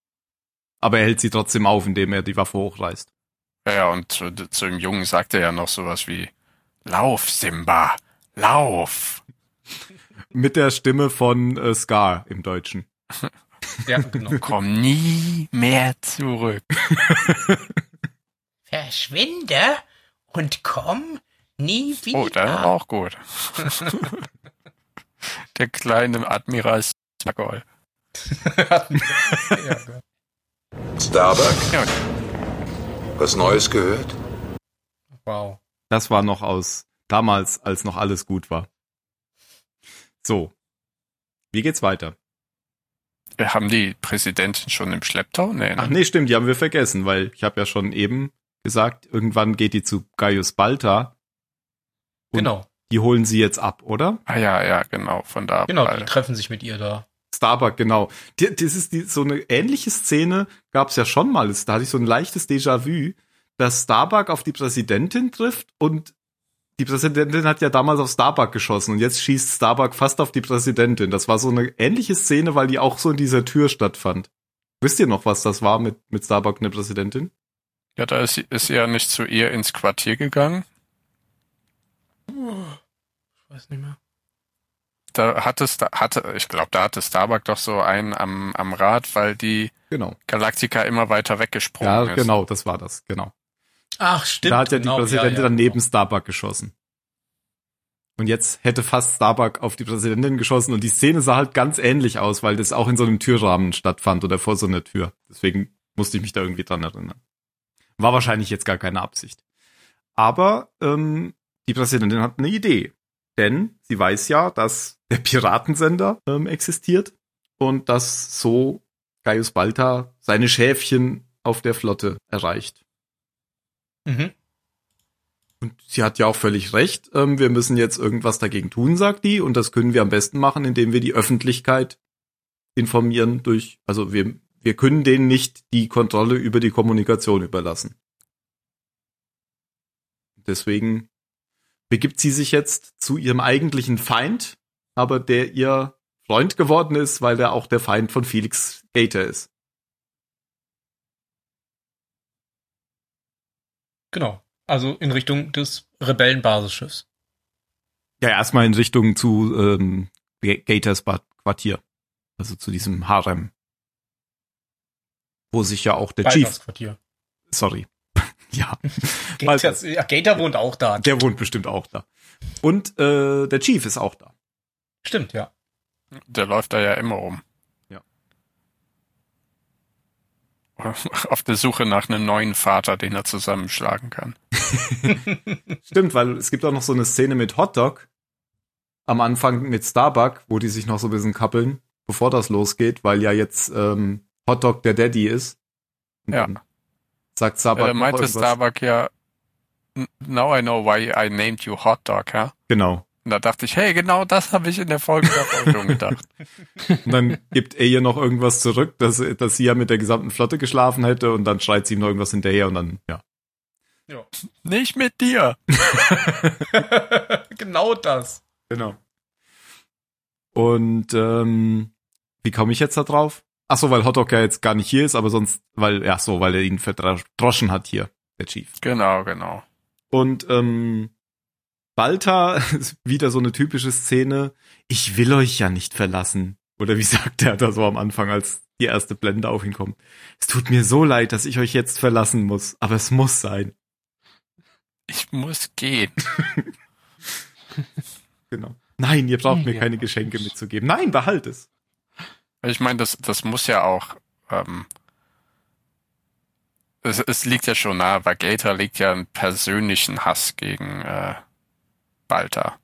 Aber er hält sie trotzdem auf, indem er die Waffe hochreißt.
Ja, ja, und zu, zu dem Jungen sagt er ja noch sowas wie, Lauf, Simba, lauf.
Mit der Stimme von äh, Scar im Deutschen.
Ja, genau.
Komm nie mehr zurück.
Verschwinde und komm nie wieder.
Oh, der war auch gut. Der kleine Admiral
ja.
Starbuck,
Ja,
was Neues gehört?
Wow.
Das war noch aus damals, als noch alles gut war. So. Wie geht's weiter?
wir haben die Präsidentin schon im Schlepptau? Nee, ne?
Ach nee, stimmt, die haben wir vergessen, weil ich habe ja schon eben gesagt, irgendwann geht die zu Gaius Balta. Und
Genau.
Die holen sie jetzt ab, oder?
Ah ja, ja, genau, von da.
Genau, die treffen sich mit ihr da.
Starbuck, genau. Die, das ist die, so eine ähnliche Szene gab's ja schon mal. Da hatte ich so ein leichtes Déjà-vu, dass Starbuck auf die Präsidentin trifft und die Präsidentin hat ja damals auf Starbuck geschossen und jetzt schießt Starbuck fast auf die Präsidentin. Das war so eine ähnliche Szene, weil die auch so in dieser Tür stattfand. Wisst ihr noch, was das war mit, mit Starbuck und der Präsidentin?
Ja, da ist, ist sie ja nicht zu ihr ins Quartier gegangen.
Ich weiß nicht mehr.
Da hatte, hatte ich glaube, da hatte Starbuck doch so einen am, am Rad, weil die
Genau.
Galactica immer weiter weggesprungen
Ja,
ist.
genau, das war das, genau.
Ach, stimmt.
da hat ja
genau,
die Präsidentin
ja, ja,
dann neben
genau.
Starbuck geschossen. Und jetzt hätte fast Starbuck auf die Präsidentin geschossen und die Szene sah halt ganz ähnlich aus, weil das auch in so einem Türrahmen stattfand oder vor so einer Tür. Deswegen musste ich mich da irgendwie dran erinnern. War wahrscheinlich jetzt gar keine Absicht. Aber ähm, die Präsidentin hat eine Idee. Denn sie weiß ja, dass der Piratensender ähm, existiert und dass so Gaius Balta seine Schäfchen auf der Flotte erreicht.
Mhm.
Und sie hat ja auch völlig recht. Ähm, wir müssen jetzt irgendwas dagegen tun, sagt die. Und das können wir am besten machen, indem wir die Öffentlichkeit informieren durch, also wir, wir können denen nicht die Kontrolle über die Kommunikation überlassen. Deswegen begibt sie sich jetzt zu ihrem eigentlichen Feind, aber der ihr Freund geworden ist, weil er auch der Feind von Felix Gator ist.
Genau. Also in Richtung des Rebellenbasisschiffs.
Ja, erstmal in Richtung zu ähm, Ga- Gators Quartier. Also zu diesem Harem. Wo sich ja auch der Chief,
Baltas Quartier.
sorry. ja,
Gator, ja, Gator wohnt auch da.
der wohnt bestimmt auch da. Und äh, der Chief ist auch da.
Stimmt, ja.
Der läuft da ja immer rum.
Ja.
Auf der Suche nach einem neuen Vater, den er zusammenschlagen kann.
Stimmt, weil es gibt auch noch so eine Szene mit Hotdog am Anfang mit Starbuck, wo die sich noch so ein bisschen kappeln, bevor das losgeht, weil ja jetzt ähm, Hotdog der Daddy ist. Und
Ja.
dann Sagt Starbuck
Er
noch
meinte. Starbuck ja, "N- now I know why I named you Hot Dog, ja?
Genau.
Und da dachte ich, hey, genau das habe ich in der Folge davor schon gedacht.
Und dann gibt er ihr noch irgendwas zurück, dass, dass sie ja mit der gesamten Flotte geschlafen hätte und dann schreit sie ihm noch irgendwas hinterher und dann, ja.
Nicht mit dir.
genau das.
Genau. Und ähm, wie komme ich jetzt da drauf? Ach so, weil Hotdog ja jetzt gar nicht hier ist, aber sonst, weil, ja so, weil er ihn verdroschen hat hier, der Chief.
Genau, genau.
Und ähm, Balta, wieder so eine typische Szene, ich will euch ja nicht verlassen. Oder wie sagt er da so am Anfang, als die erste Blende auf ihn kommt. Es tut mir so leid, dass ich euch jetzt verlassen muss, aber es muss sein.
Ich muss gehen.
Genau. Nein, ihr braucht mir keine Geschenke mitzugeben. Nein, behalt es.
Ich meine, das, das muss ja auch, ähm, es, es liegt ja schon nahe, weil Gator liegt ja einen persönlichen Hass gegen äh, Balta.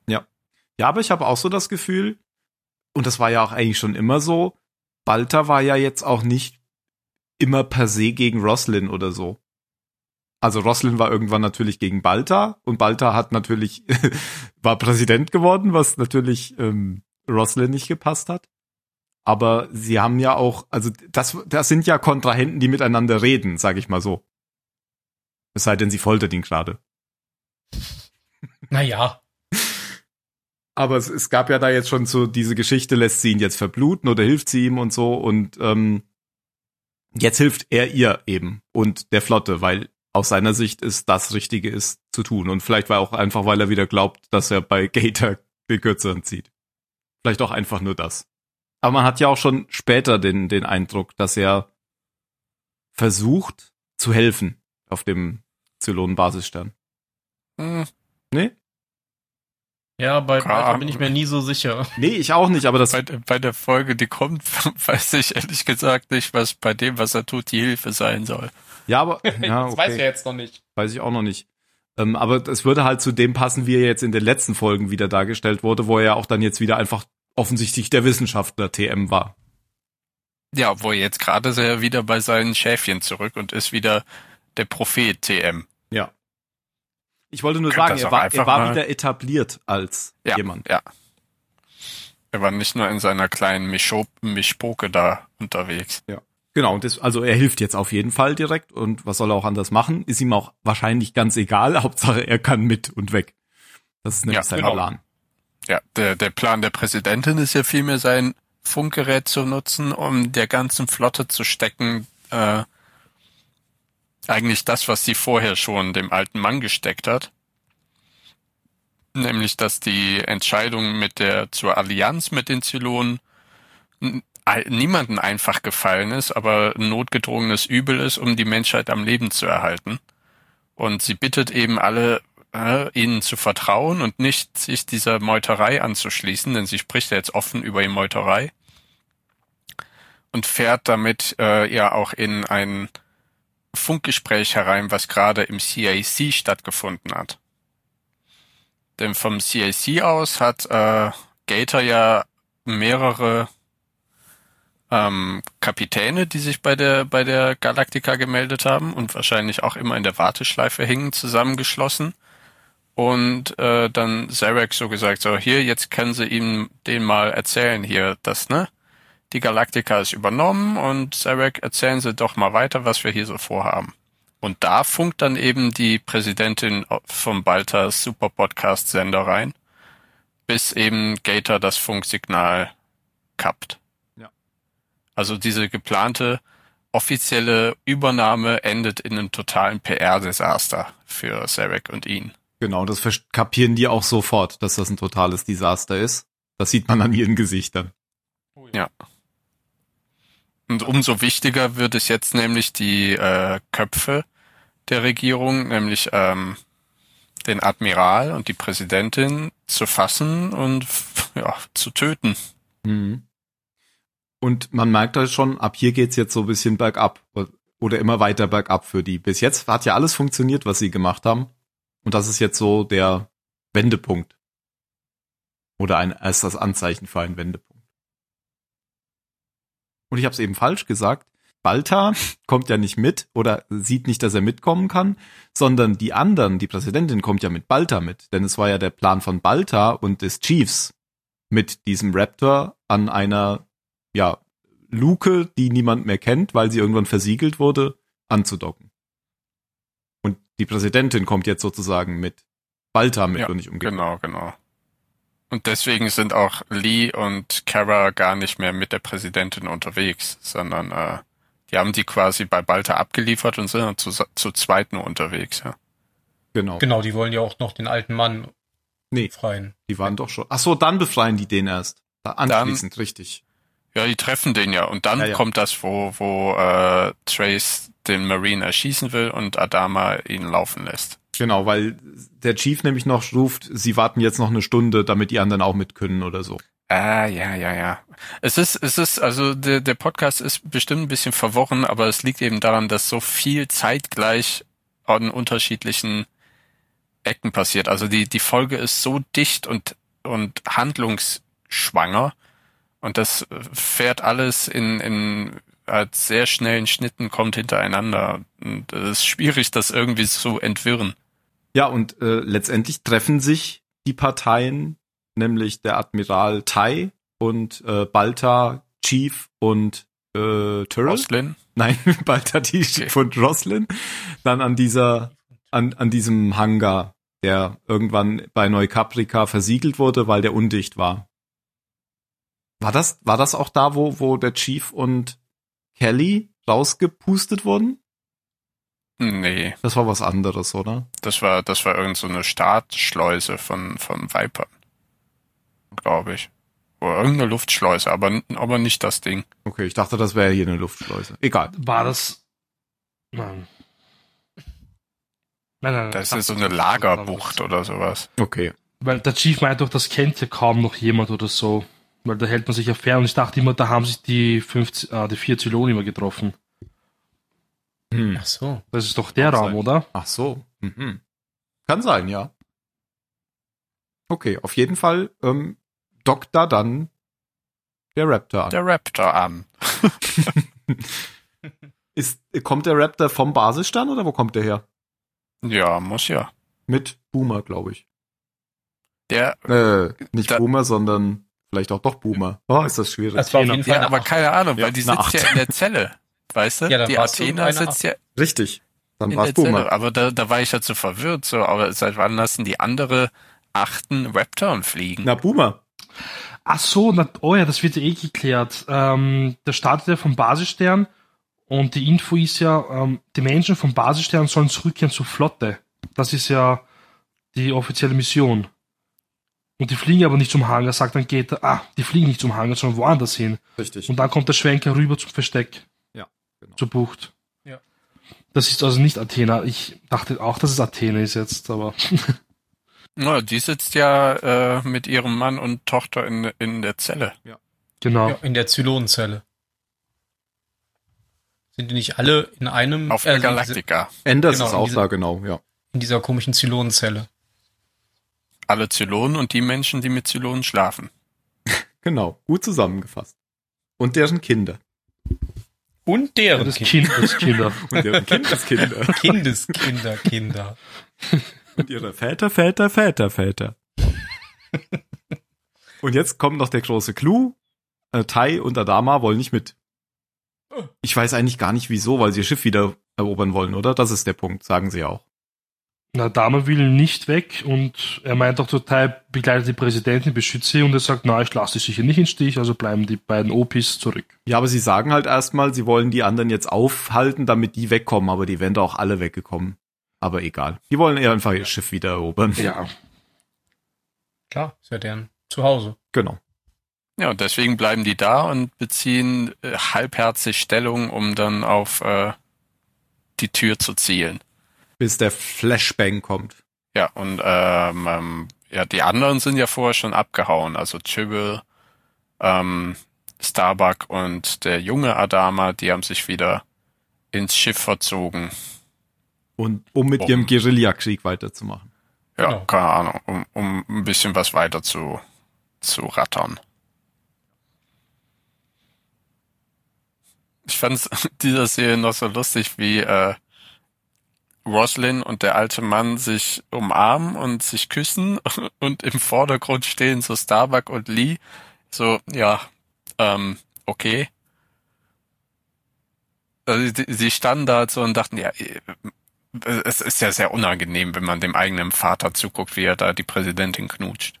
Ja, aber ich habe auch so das Gefühl, und das war ja auch eigentlich schon immer so, Balta war ja jetzt auch nicht immer per se gegen Roslin oder so. Also Roslin war irgendwann natürlich gegen Balta und Balta hat natürlich, war Präsident geworden, was natürlich ähm, Roslin nicht gepasst hat. Aber sie haben ja auch, also das, das sind ja Kontrahenten, die miteinander reden, sag ich mal so. Es sei denn, sie foltert ihn gerade.
Naja.
Aber es, es gab ja da jetzt schon so diese Geschichte, lässt sie ihn jetzt verbluten oder hilft sie ihm und so und ähm, jetzt hilft er ihr eben und der Flotte, weil aus seiner Sicht ist das Richtige ist zu tun und vielleicht war auch einfach, weil er wieder glaubt, dass er bei Gator den Kürzeren zieht. Vielleicht auch einfach nur das. Aber man hat ja auch schon später den, den Eindruck, dass er versucht zu helfen auf dem Zylonen-Basisstern.
Hm,
Nee?
Ja, bei
Ja.
Balta bin ich mir nie so sicher.
Nee, ich auch nicht, aber das
bei, bei der Folge, die kommt, weiß ich ehrlich gesagt nicht, was bei dem, was er tut, die Hilfe sein soll.
Ja, aber ja,
das
okay.
weiß er jetzt noch nicht.
weiß ich auch noch nicht. Ähm, aber es würde halt zu dem passen, wie er jetzt in den letzten Folgen wieder dargestellt wurde, wo er ja auch dann jetzt wieder einfach offensichtlich der Wissenschaftler TM war.
Ja, wo er jetzt gerade ist er wieder bei seinen Schäfchen zurück und ist wieder der Prophet TM.
Ja. Ich wollte nur sagen, er war, er war wieder etabliert als
Ja,
jemand.
ja. Er war nicht nur in seiner kleinen Mischop Mischpoke da unterwegs.
Genau, und das, also er hilft jetzt auf jeden Fall direkt und was soll er auch anders machen? Ist ihm auch wahrscheinlich ganz egal. Hauptsache er kann mit und weg. Das ist nämlich
Ja,
sein
genau.
Plan.
Ja, der, der Plan der Präsidentin ist ja vielmehr sein Funkgerät zu nutzen, um der ganzen Flotte zu stecken, äh, eigentlich das, was sie vorher schon dem alten Mann gesteckt hat. Nämlich, dass die Entscheidung mit der zur Allianz mit den Zylonen niemanden einfach gefallen ist, aber ein notgedrungenes Übel ist, um die Menschheit am Leben zu erhalten. Und sie bittet eben alle, äh, ihnen zu vertrauen und nicht sich dieser Meuterei anzuschließen, denn sie spricht ja jetzt offen über die Meuterei und fährt damit äh, ja auch in ein Funkgespräch herein, was gerade im CAC stattgefunden hat. Denn vom CAC aus hat äh, Gator ja mehrere ähm, Kapitäne, die sich bei der bei der Galactica gemeldet haben und wahrscheinlich auch immer in der Warteschleife hingen, zusammengeschlossen. Und äh, dann Zarek so gesagt, so hier, jetzt können sie ihm den mal erzählen hier, das, ne? Die Galactica ist übernommen und Zarek, erzählen Sie doch mal weiter, was wir hier so vorhaben. Und da funkt dann eben die Präsidentin vom Baltas Super Podcast Sender rein, bis eben Gator das Funksignal kappt.
Ja.
Also diese geplante offizielle Übernahme endet in einem totalen PR-Desaster für Zarek und ihn.
Genau, das kapieren die auch sofort, dass das ein totales Desaster ist. Das sieht man an ihren Gesichtern.
Ja. Und umso wichtiger wird es jetzt nämlich die äh, Köpfe der Regierung, nämlich ähm, den Admiral und die Präsidentin zu fassen und ja, zu töten.
Mhm. Und man merkt halt schon, ab hier geht's jetzt so ein bisschen bergab oder immer weiter bergab für die. Bis jetzt hat ja alles funktioniert, was sie gemacht haben. Und das ist jetzt so der Wendepunkt. Oder ein erstes Anzeichen für einen Wendepunkt. Und ich habe es eben falsch gesagt. Balta kommt ja nicht mit oder sieht nicht, dass er mitkommen kann, sondern die anderen, die Präsidentin kommt ja mit Balta mit. Denn es war ja der Plan von Balta und des Chiefs, mit diesem Raptor an einer, ja, Luke, die niemand mehr kennt, weil sie irgendwann versiegelt wurde, anzudocken. Die Präsidentin kommt jetzt sozusagen mit Balta mit
Ja,
und nicht umgekehrt.
Genau, genau. Und deswegen sind auch Lee und Kara gar nicht mehr mit der Präsidentin unterwegs, sondern äh, die haben die quasi bei Balta abgeliefert und sind dann zu, zu zweit nur unterwegs. Ja.
Genau.
Genau, die wollen ja auch noch den alten Mann
Nee,
freien.
die waren doch schon. Ach so, dann befreien die den erst. Da anschließend, richtig.
ja, die treffen den ja und dann
Ja, ja.
kommt das, wo, wo äh, Trace den Marine erschießen will und Adama ihn laufen lässt.
Genau, weil der Chief nämlich noch ruft, sie warten jetzt noch eine Stunde, damit die anderen auch mit können oder so.
Ah, ja, ja, ja. Es ist, es ist, also der, der Podcast ist bestimmt ein bisschen verworren, aber es liegt eben daran, dass so viel zeitgleich an unterschiedlichen Ecken passiert. Also die, die Folge ist so dicht und, und handlungsschwanger und das fährt alles in, in als sehr schnellen Schnitten kommt hintereinander. Und es ist schwierig, das irgendwie zu entwirren.
Ja, und äh, letztendlich treffen sich die Parteien, nämlich der Admiral Tai und äh, Balta, Chief und äh, Tyrrell.
Roslin?
Nein, Balta, die Chief und Roslin. Dann an dieser, an, an diesem Hangar, der irgendwann bei Neukaprika versiegelt wurde, weil der undicht war. War das, war das auch da, wo, wo der Chief und Kelly rausgepustet wurden?
Nee,
Das war was anderes, oder?
das war, das war irgend so eine Startschleuse von, von Viper. Glaube ich. Oder irgendeine Luftschleuse, aber, aber nicht das Ding.
Okay, ich dachte, das wäre hier eine Luftschleuse. Egal.
War das. Nein. Nein, nein,
Das
nein,
ist so eine Lagerbucht oder sowas.
Okay.
Weil der Chief meint doch, das kennt ja kaum noch jemand oder so. Weil da hält man sich ja fern. Und ich dachte immer, da haben sich die, fünf, äh, die vier Zylonen immer getroffen.
Hm.
Ach so.
Das ist doch der
Kann
Raum,
sein.
oder?
Ach so. Mhm. Kann sein, ja. Okay, auf jeden Fall ähm, dockt da dann der Raptor an.
Der Raptor an.
Ist, kommt der Raptor vom Basisstern oder wo kommt der her?
Ja, muss ja.
Mit Boomer, glaube ich.
Der,
Äh, nicht
Da-
Boomer, sondern vielleicht auch doch Boomer. Oh, ist das schwierig.
Das war auf
Genau.
jeden Fall
ja, aber
Acht.
keine Ahnung,
Ja,
weil die sitzt ja in der Zelle. Weißt du?
Ja,
die Athena sitzt ja
Richtig. Dann war es Boomer.
Zelle. Aber da, da war ich halt so verwirrt. So, aber seit wann lassen die andere achten Raptoren fliegen?
Na, Boomer.
Ach so, na, oh ja, das wird ja eh geklärt. Ähm, der startet ja vom Basisstern und die Info ist ja, ähm, die Menschen vom Basisstern sollen zurückkehren zur Flotte. Das ist ja die offizielle Mission. Und die fliegen aber nicht zum Hangar, sagt dann geht er, ah, die fliegen nicht zum Hangar, sondern woanders hin.
Richtig.
Und dann kommt der Schwenker rüber zum Versteck.
Ja, genau.
Zur Bucht.
Ja.
Das ist also nicht Athena. Ich dachte auch, dass es Athena ist jetzt, aber
Na, die sitzt ja äh, mit ihrem Mann und Tochter in, in der Zelle.
genau.
Ja, in der Zylonenzelle. Sind die nicht alle in einem
Auf
äh,
der Galaktika.
Enders
Genau,
ist auch
diese-
da, genau, ja.
in dieser komischen Zylonenzelle?
Alle Zylonen und die Menschen, die mit Zylonen schlafen.
Genau. Gut zusammengefasst. Und deren Kinder.
Und deren
das
Kind
Kind, das Kinder.
Und deren Kindeskinder.
Kindeskinder, Kinder.
Und ihre Väter, Väter, Väter, Väter. und jetzt kommt noch der große Clou. Äh, Tai und Adama wollen nicht mit. Ich weiß eigentlich gar nicht wieso, weil sie ihr Schiff wieder erobern wollen, oder? Das ist der Punkt, sagen sie auch.
Na, Dame will nicht weg und er meint auch total, begleitet die Präsidentin, beschützt sie und er sagt, na, ich lasse sie sicher nicht in Stich, also bleiben die beiden Opis zurück.
Ja, aber sie sagen halt erstmal, sie wollen die anderen jetzt aufhalten, damit die wegkommen, aber die wären doch alle weggekommen. Aber egal. Die wollen eher einfach ihr Schiff wieder erobern.
Ja.
Klar, ist ja deren Zuhause.
Genau.
Ja, und deswegen bleiben die da und beziehen äh, halbherzig Stellung, um dann auf äh, die Tür zu zielen.
Bis der Flashbang kommt.
Ja, und ähm, ähm, ja, die anderen sind ja vorher schon abgehauen. Also Chibble, ähm, Starbuck und der junge Adama, die haben sich wieder ins Schiff verzogen.
Und um mit
Um-
ihrem Guerillakrieg weiterzumachen.
Ja,
Genau.
keine Ahnung, um, um ein bisschen was weiter zu, zu rattern. Ich fand dieser Serie noch so lustig, wie äh, Roslyn und der alte Mann sich umarmen und sich küssen und im Vordergrund stehen so Starbuck und Lee. So, ja, ähm, okay. Also die, sie standen da so und dachten, ja, äh, es ist ja sehr unangenehm, wenn man dem eigenen Vater zuguckt, wie er da die Präsidentin knutscht.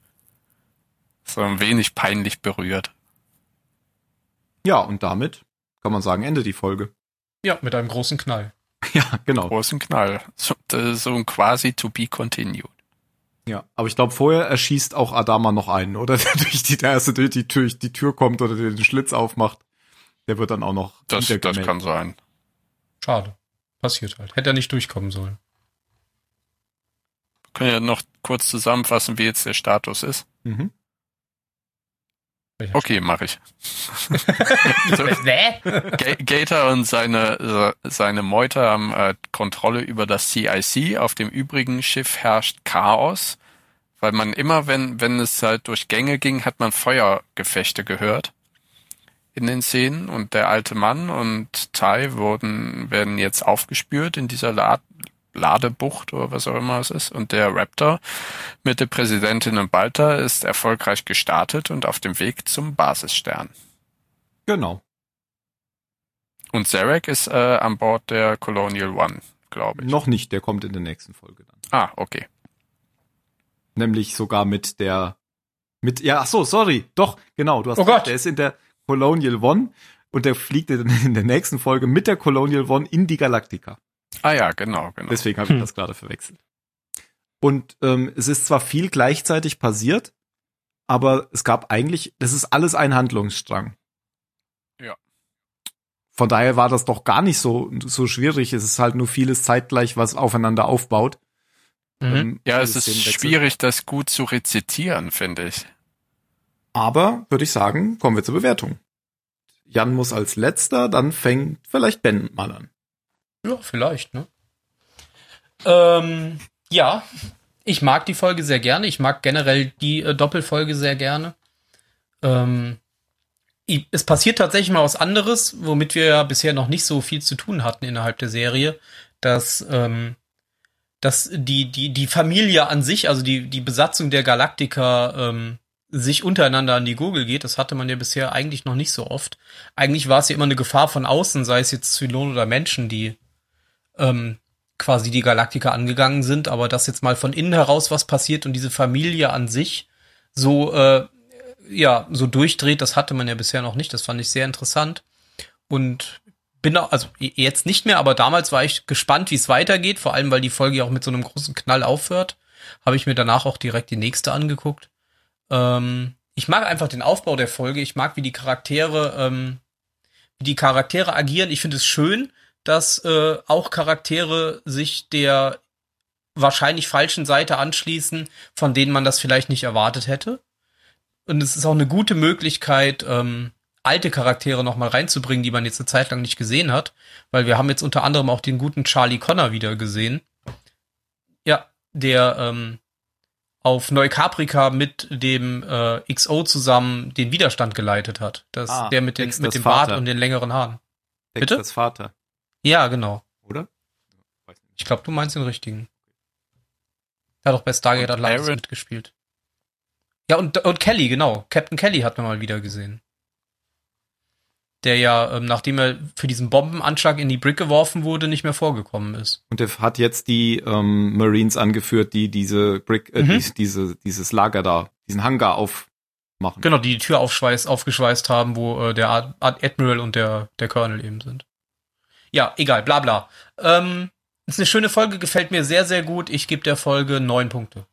So ein wenig peinlich berührt.
Ja, und damit kann man sagen, Ende die Folge.
Ja, mit einem großen Knall.
Ja, genau.
Großen Knall. So, das ist so ein quasi to be continued.
Ja, aber ich glaube, vorher erschießt auch Adama noch einen, oder? Der durch die, der erste durch die Tür, durch die Tür kommt oder den Schlitz aufmacht. Der wird dann auch noch
Das, das kann sein.
Schade. Passiert halt. Hätte er nicht durchkommen sollen.
Wir können ja noch kurz zusammenfassen, wie jetzt der Status ist.
Mhm.
Okay, mache ich. so, Gator und seine, seine Meute haben äh, Kontrolle über das CIC. Auf dem übrigen Schiff herrscht Chaos, weil man immer, wenn, wenn es halt durch Gänge ging, hat man Feuergefechte gehört in den Szenen und der alte Mann und Tai wurden, werden jetzt aufgespürt in dieser La Ladebucht oder was auch immer es ist und der Raptor mit der Präsidentin und Balta ist erfolgreich gestartet und auf dem Weg zum Basisstern.
Genau.
Und Zarek ist äh, an Bord der Colonial One, glaube ich.
Noch nicht, der kommt in der nächsten Folge dann.
Ah, okay.
Nämlich sogar mit der, mit, ja, ach so, sorry, doch, genau, du hast
Oh Gott.
der ist in der Colonial One und der fliegt in in der nächsten Folge mit der Colonial One in die Galactica.
Ah ja, genau, genau.
Deswegen habe ich
Hm.
das gerade verwechselt. Und ähm, es ist zwar viel gleichzeitig passiert, aber es gab eigentlich, das ist alles ein Handlungsstrang.
Ja.
Von daher war das doch gar nicht so, so schwierig. Es ist halt nur vieles zeitgleich, was aufeinander aufbaut.
Mhm.
Ähm,
ja, es ist schwierig, das gut zu rezitieren, finde ich.
Aber würde ich sagen, kommen wir zur Bewertung. Jan muss als letzter, dann fängt vielleicht Ben mal an.
Ja, vielleicht, ne? Ähm, ja, ich mag die Folge sehr gerne. Ich mag generell die äh, Doppelfolge sehr gerne. Ähm, es passiert tatsächlich mal was anderes, womit wir ja bisher noch nicht so viel zu tun hatten innerhalb der Serie, dass, ähm, dass die, die, die Familie an sich, also die, die Besatzung der Galaktiker, ähm, sich untereinander an die Gurgel geht. Das hatte man ja bisher eigentlich noch nicht so oft. Eigentlich war es ja immer eine Gefahr von außen, sei es jetzt Zylonen oder Menschen, die ähm, quasi die Galaktiker angegangen sind, aber dass jetzt mal von innen heraus was passiert und diese Familie an sich so äh, ja so durchdreht, das hatte man ja bisher noch nicht. Das fand ich sehr interessant und bin auch, also jetzt nicht mehr, aber damals war ich gespannt, wie es weitergeht, vor allem weil die Folge ja auch mit so einem großen Knall aufhört. Habe ich mir danach auch direkt die nächste angeguckt. Ähm, ich mag einfach den Aufbau der Folge. Ich mag, wie die Charaktere, ähm, wie die Charaktere agieren. Ich finde es schön, dass äh, auch Charaktere sich der wahrscheinlich falschen Seite anschließen, von denen man das vielleicht nicht erwartet hätte. Und es ist auch eine gute Möglichkeit, ähm, alte Charaktere noch mal reinzubringen, die man jetzt eine Zeit lang nicht gesehen hat, weil wir haben jetzt unter anderem auch den guten Charlie Connor wieder gesehen. Ja, der ähm, auf Neukaprika mit dem äh, XO zusammen den Widerstand geleitet hat. Das,
Ah,
der mit, den, mit dem Bart
Vater.
und den längeren Haaren. Bitte?
Das Vater,
Ja, genau.
oder?
Ich glaube, du meinst den richtigen. Er hat auch bei Stargate
Und
Atlantis
Aaron?
mitgespielt. Ja, und, und Kelly, genau. Captain Kelly hat man mal wieder gesehen. Der ja, ähm, nachdem er für diesen Bombenanschlag in die Brick geworfen wurde, nicht mehr vorgekommen ist.
Und der hat jetzt die ähm, Marines angeführt, die diese Brick, äh,
Mhm.
dies, diese, dieses Lager da, diesen Hangar aufmachen.
Genau, die die Tür aufschweiß, aufgeschweißt haben, wo äh, der Ad Admiral und der, der Colonel eben sind. Ja, egal, bla bla. Ähm, ist eine schöne Folge, gefällt mir sehr, sehr gut. Ich gebe der Folge neun Punkte.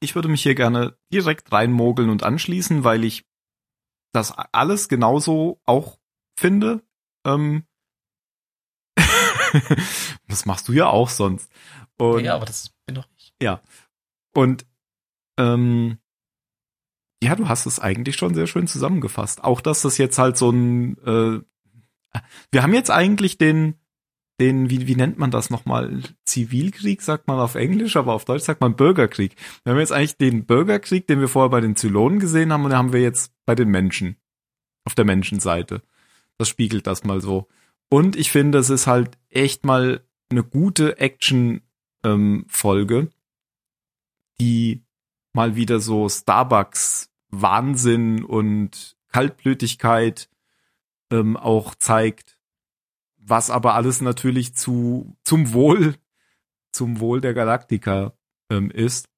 Ich würde mich hier gerne direkt reinmogeln und anschließen, weil ich das alles genauso auch finde. Ähm das machst du ja auch sonst. Und
ja, aber das bin doch ich.
Ja. Und ähm, ja, du hast es eigentlich schon sehr schön zusammengefasst. Auch dass das jetzt halt so ein äh, wir haben jetzt eigentlich den den, wie, wie nennt man das nochmal? Zivilkrieg sagt man auf Englisch, aber auf Deutsch sagt man Bürgerkrieg. Wir haben jetzt eigentlich den Bürgerkrieg, den wir vorher bei den Zylonen gesehen haben, und den haben wir jetzt bei den Menschen. Auf der Menschenseite. Das spiegelt das mal so. Und ich finde, es ist halt echt mal eine gute Action-Folge, ähm, die mal wieder so Starbucks Wahnsinn und Kaltblütigkeit ähm, auch zeigt was aber alles natürlich zu zum Wohl zum Wohl der Galaktika ähm, ist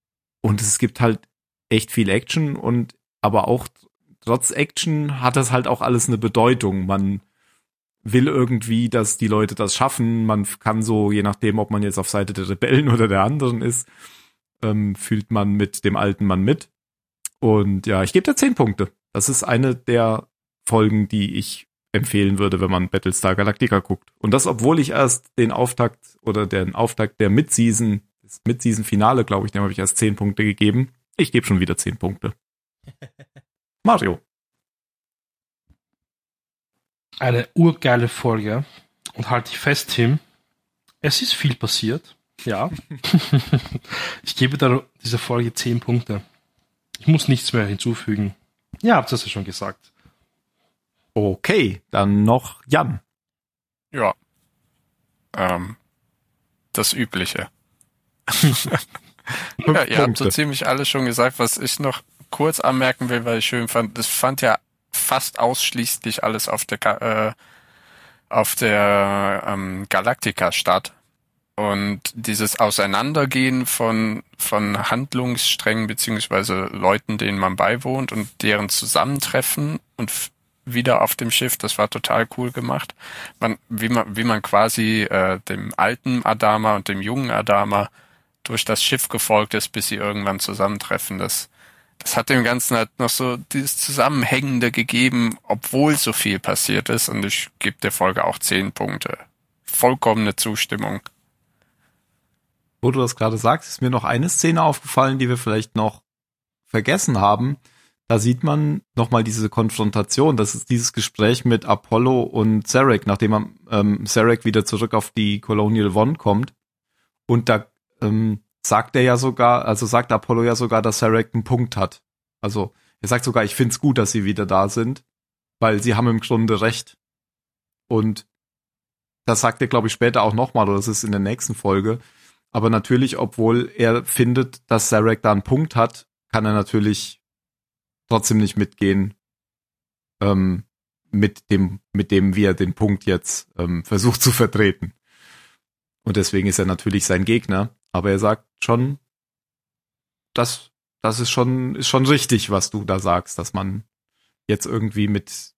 und es gibt halt echt viel Action und aber auch trotz Action hat das halt auch alles eine Bedeutung. Man will irgendwie, dass die Leute das schaffen. Man kann so, je nachdem, ob man jetzt auf Seite der Rebellen oder der anderen ist, ähm, fühlt man mit dem alten Mann mit. Und ja, ich gebe da zehn Punkte. Das ist eine der Folgen, die ich empfehlen würde, wenn man Battlestar Galactica guckt. Und das, obwohl ich erst den Auftakt oder den Auftakt der Mid-Season, das Mid-Season-Finale, glaube ich, dem habe ich erst zehn Punkte gegeben. Ich gebe schon wieder zehn Punkte. Mario.
Eine urgeile Folge. Und halte ich fest, Tim. Es ist viel passiert. Ja. ich gebe da dieser Folge zehn Punkte. Ich muss nichts mehr hinzufügen. Ja, habt ihr es ja schon gesagt.
Okay, dann noch Jan.
Ja. Ähm, das Übliche. ja, ihr habt so ziemlich alles schon gesagt, was ich noch kurz anmerken will, weil ich schön fand. Das fand ja fast ausschließlich alles auf der äh, auf der ähm, Galactica statt. Und dieses Auseinandergehen von, von Handlungssträngen beziehungsweise Leuten, denen man beiwohnt und deren Zusammentreffen und wieder auf dem Schiff. Das war total cool gemacht. Man, wie man, wie man quasi äh, dem alten Adama und dem jungen Adama durch das Schiff gefolgt ist, bis sie irgendwann zusammentreffen. Das, das hat dem Ganzen halt noch so dieses Zusammenhängende gegeben, obwohl so viel passiert ist. Und ich gebe der Folge auch zehn Punkte. Vollkommene Zustimmung.
Wo du das gerade sagst, ist mir noch eine Szene aufgefallen, die wir vielleicht noch vergessen haben da sieht man nochmal diese Konfrontation. Das ist dieses Gespräch mit Apollo und Zarek, nachdem ähm, Zarek wieder zurück auf die Colonial One kommt. Und da ähm, sagt er ja sogar, also sagt Apollo ja sogar, dass Zarek einen Punkt hat. Also er sagt sogar, ich find's gut, dass sie wieder da sind, weil sie haben im Grunde recht. Und das sagt er, glaube ich, später auch nochmal, oder das ist in der nächsten Folge. Aber natürlich, obwohl er findet, dass Zarek da einen Punkt hat, kann er natürlich trotzdem nicht mitgehen ähm, mit dem, mit dem, wie er den Punkt jetzt ähm, versucht zu vertreten. Und deswegen ist er natürlich sein Gegner. Aber er sagt schon, das, das ist schon, ist schon richtig, was du da sagst, dass man jetzt irgendwie mit,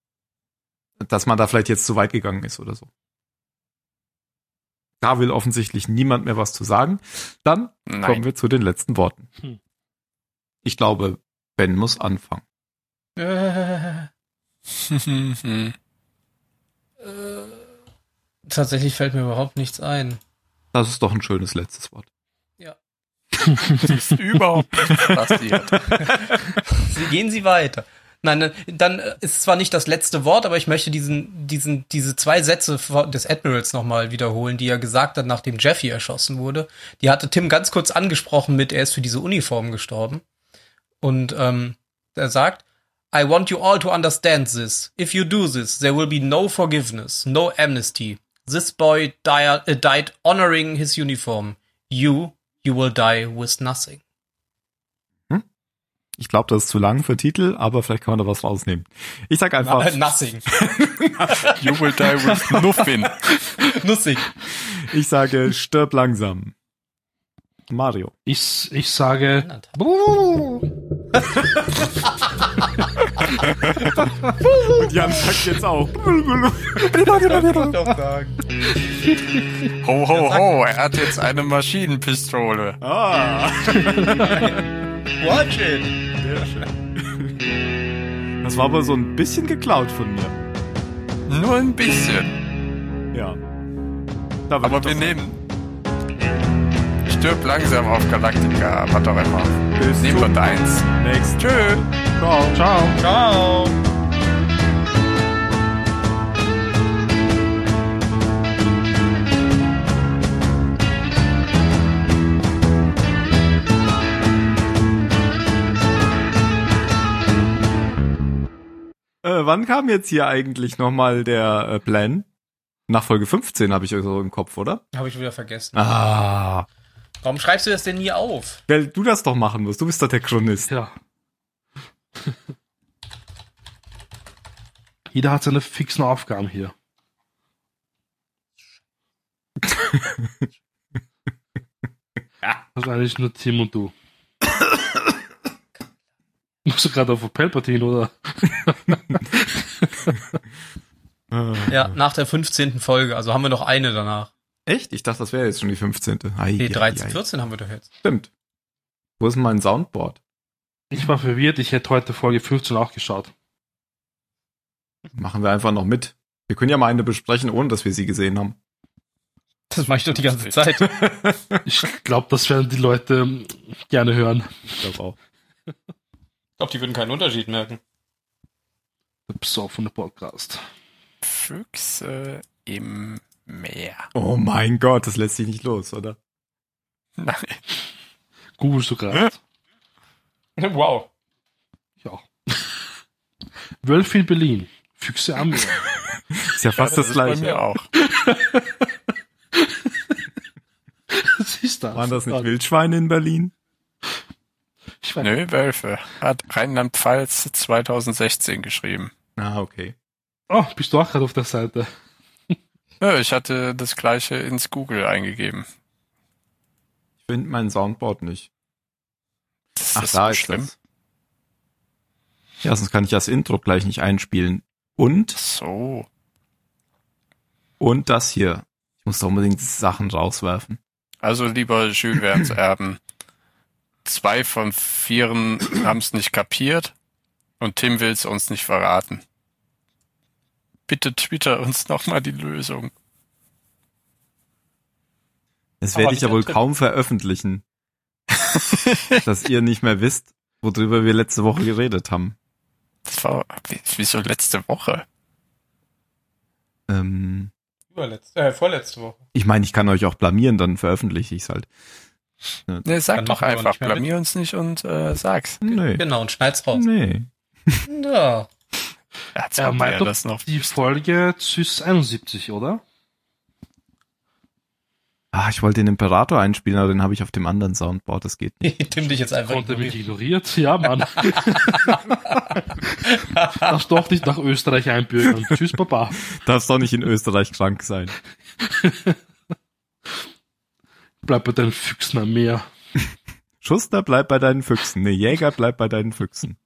dass man da vielleicht jetzt zu weit gegangen ist oder so. Da will offensichtlich niemand mehr was zu sagen. Dann Nein. kommen wir zu den letzten Worten. Hm. Ich glaube, Ben muss anfangen. Äh.
äh, tatsächlich fällt mir überhaupt nichts ein.
Das ist doch ein schönes letztes Wort.
Ja.
ist überhaupt nichts passiert.
Sie gehen Sie weiter. Nein, dann ist zwar nicht das letzte Wort, aber ich möchte diesen, diesen, diese zwei Sätze des Admirals nochmal wiederholen, die er gesagt hat, nachdem Jeffy erschossen wurde. Die hatte Tim ganz kurz angesprochen mit, er ist für diese Uniform gestorben. Und ähm, er sagt, I want you all to understand this. If you do this, there will be no forgiveness, no amnesty. This boy died, uh, died honoring his uniform. You, you will die with nothing.
Hm? Ich glaube, das ist zu lang für Titel, aber vielleicht kann man da was rausnehmen. Ich sag einfach.
Na, nothing.
you will die with nothing.
nothing.
Ich sage, stirb langsam. Mario.
Ich, ich sage.
Und Jan sagt jetzt auch.
ho, ho, ho, er hat jetzt eine Maschinenpistole.
Ah.
Watch it.
Das war aber so ein bisschen geklaut von mir.
Nur ein bisschen.
Ja.
aber wir nehmen stirb langsam auf Galactica, was auch immer.
Bis
wir
zum
deins.
nächsten
Tschö.
Ciao.
Ciao.
Ciao.
Äh, wann kam jetzt hier eigentlich nochmal der äh, Plan? Nach Folge 15 habe ich so im Kopf, oder?
Habe ich wieder vergessen.
Ah.
Warum schreibst du das denn nie auf?
Weil du das doch machen musst. Du bist doch der Chronist.
Ja. Jeder hat seine fixen Aufgaben hier. Also eigentlich nur Tim und du. Musst du gerade auf Palpatine, oder?
Ja, nach der 15. Folge. Also haben wir noch eine danach.
Echt? Ich dachte, das wäre jetzt schon die 15. Ei,
Nee,
ei,
13,
ei.
14 haben wir doch jetzt.
Stimmt. Wo ist denn mein Soundboard?
Ich war verwirrt, ich hätte heute Folge 15 auch geschaut.
Machen wir einfach noch mit. Wir können ja mal eine besprechen, ohne dass wir sie gesehen haben.
Das mache ich doch die ganze Zeit.
Ich glaube, das werden die Leute gerne hören.
Ich glaube auch.
Ich glaube, die würden keinen Unterschied merken.
Der besoffene Podcast.
Füchse im Meer.
Oh mein Gott, das lässt sich nicht los, oder?
Nein.
Googlest du gerade?
Wow.
Ja. Wölfe in Berlin. Füchse am Meer.
Ist ja fast das,
ist bei
gleiche.
mir auch.
Was ist das?
Waren das nicht Wildschweine in Berlin?
Ich weiß
Nö, Wölfe. Hat Rheinland-Pfalz 2016 geschrieben.
Ah, okay.
Oh, bist du auch gerade auf der Seite?
Nö, ich hatte das gleiche ins Google eingegeben.
Ich finde mein Soundboard nicht.
Das
Ach,
ist
da
so
ist
schlimm.
das. Ja, sonst kann ich das Intro gleich nicht einspielen. Und,
So.
und das hier. Ich muss da unbedingt Sachen rauswerfen.
Also lieber Jules Verne's Erben. Zwei von vieren haben es nicht kapiert und Tim will es uns nicht verraten. Bitte twitter uns nochmal die Lösung.
Das
Aber
werde ich ja wohl kaum veröffentlichen. dass ihr nicht mehr wisst, worüber wir letzte Woche geredet haben.
Das war wie- wieso letzte Woche?
Hm.
Ähm,
Überletzte, äh, vorletzte Woche.
ich meine, ich kann euch auch blamieren, dann veröffentliche ich es halt.
Ne, sag
Dann
doch einfach,
nicht mehr mit.
blamier uns nicht und äh, sag's.
Nee.
Genau, und schneid's raus.
Nee.
Ja.
Als
Er meint
er
doch
das noch
die Folge ZYS 71, oder?
Ah, ich wollte den Imperator einspielen, aber den habe ich auf dem anderen Soundboard. Das geht nicht.
Tim dich jetzt einfach
Konnte mich ignoriert. Ja, Mann. Darfst doch nicht nach Österreich einbürgern. Tschüss, Papa.
Darfst doch nicht in Österreich krank sein.
Bleib bei deinen Füchsen am Meer.
Schuster, bleib bei deinen Füchsen. Nee, Jäger, bleib bei deinen Füchsen.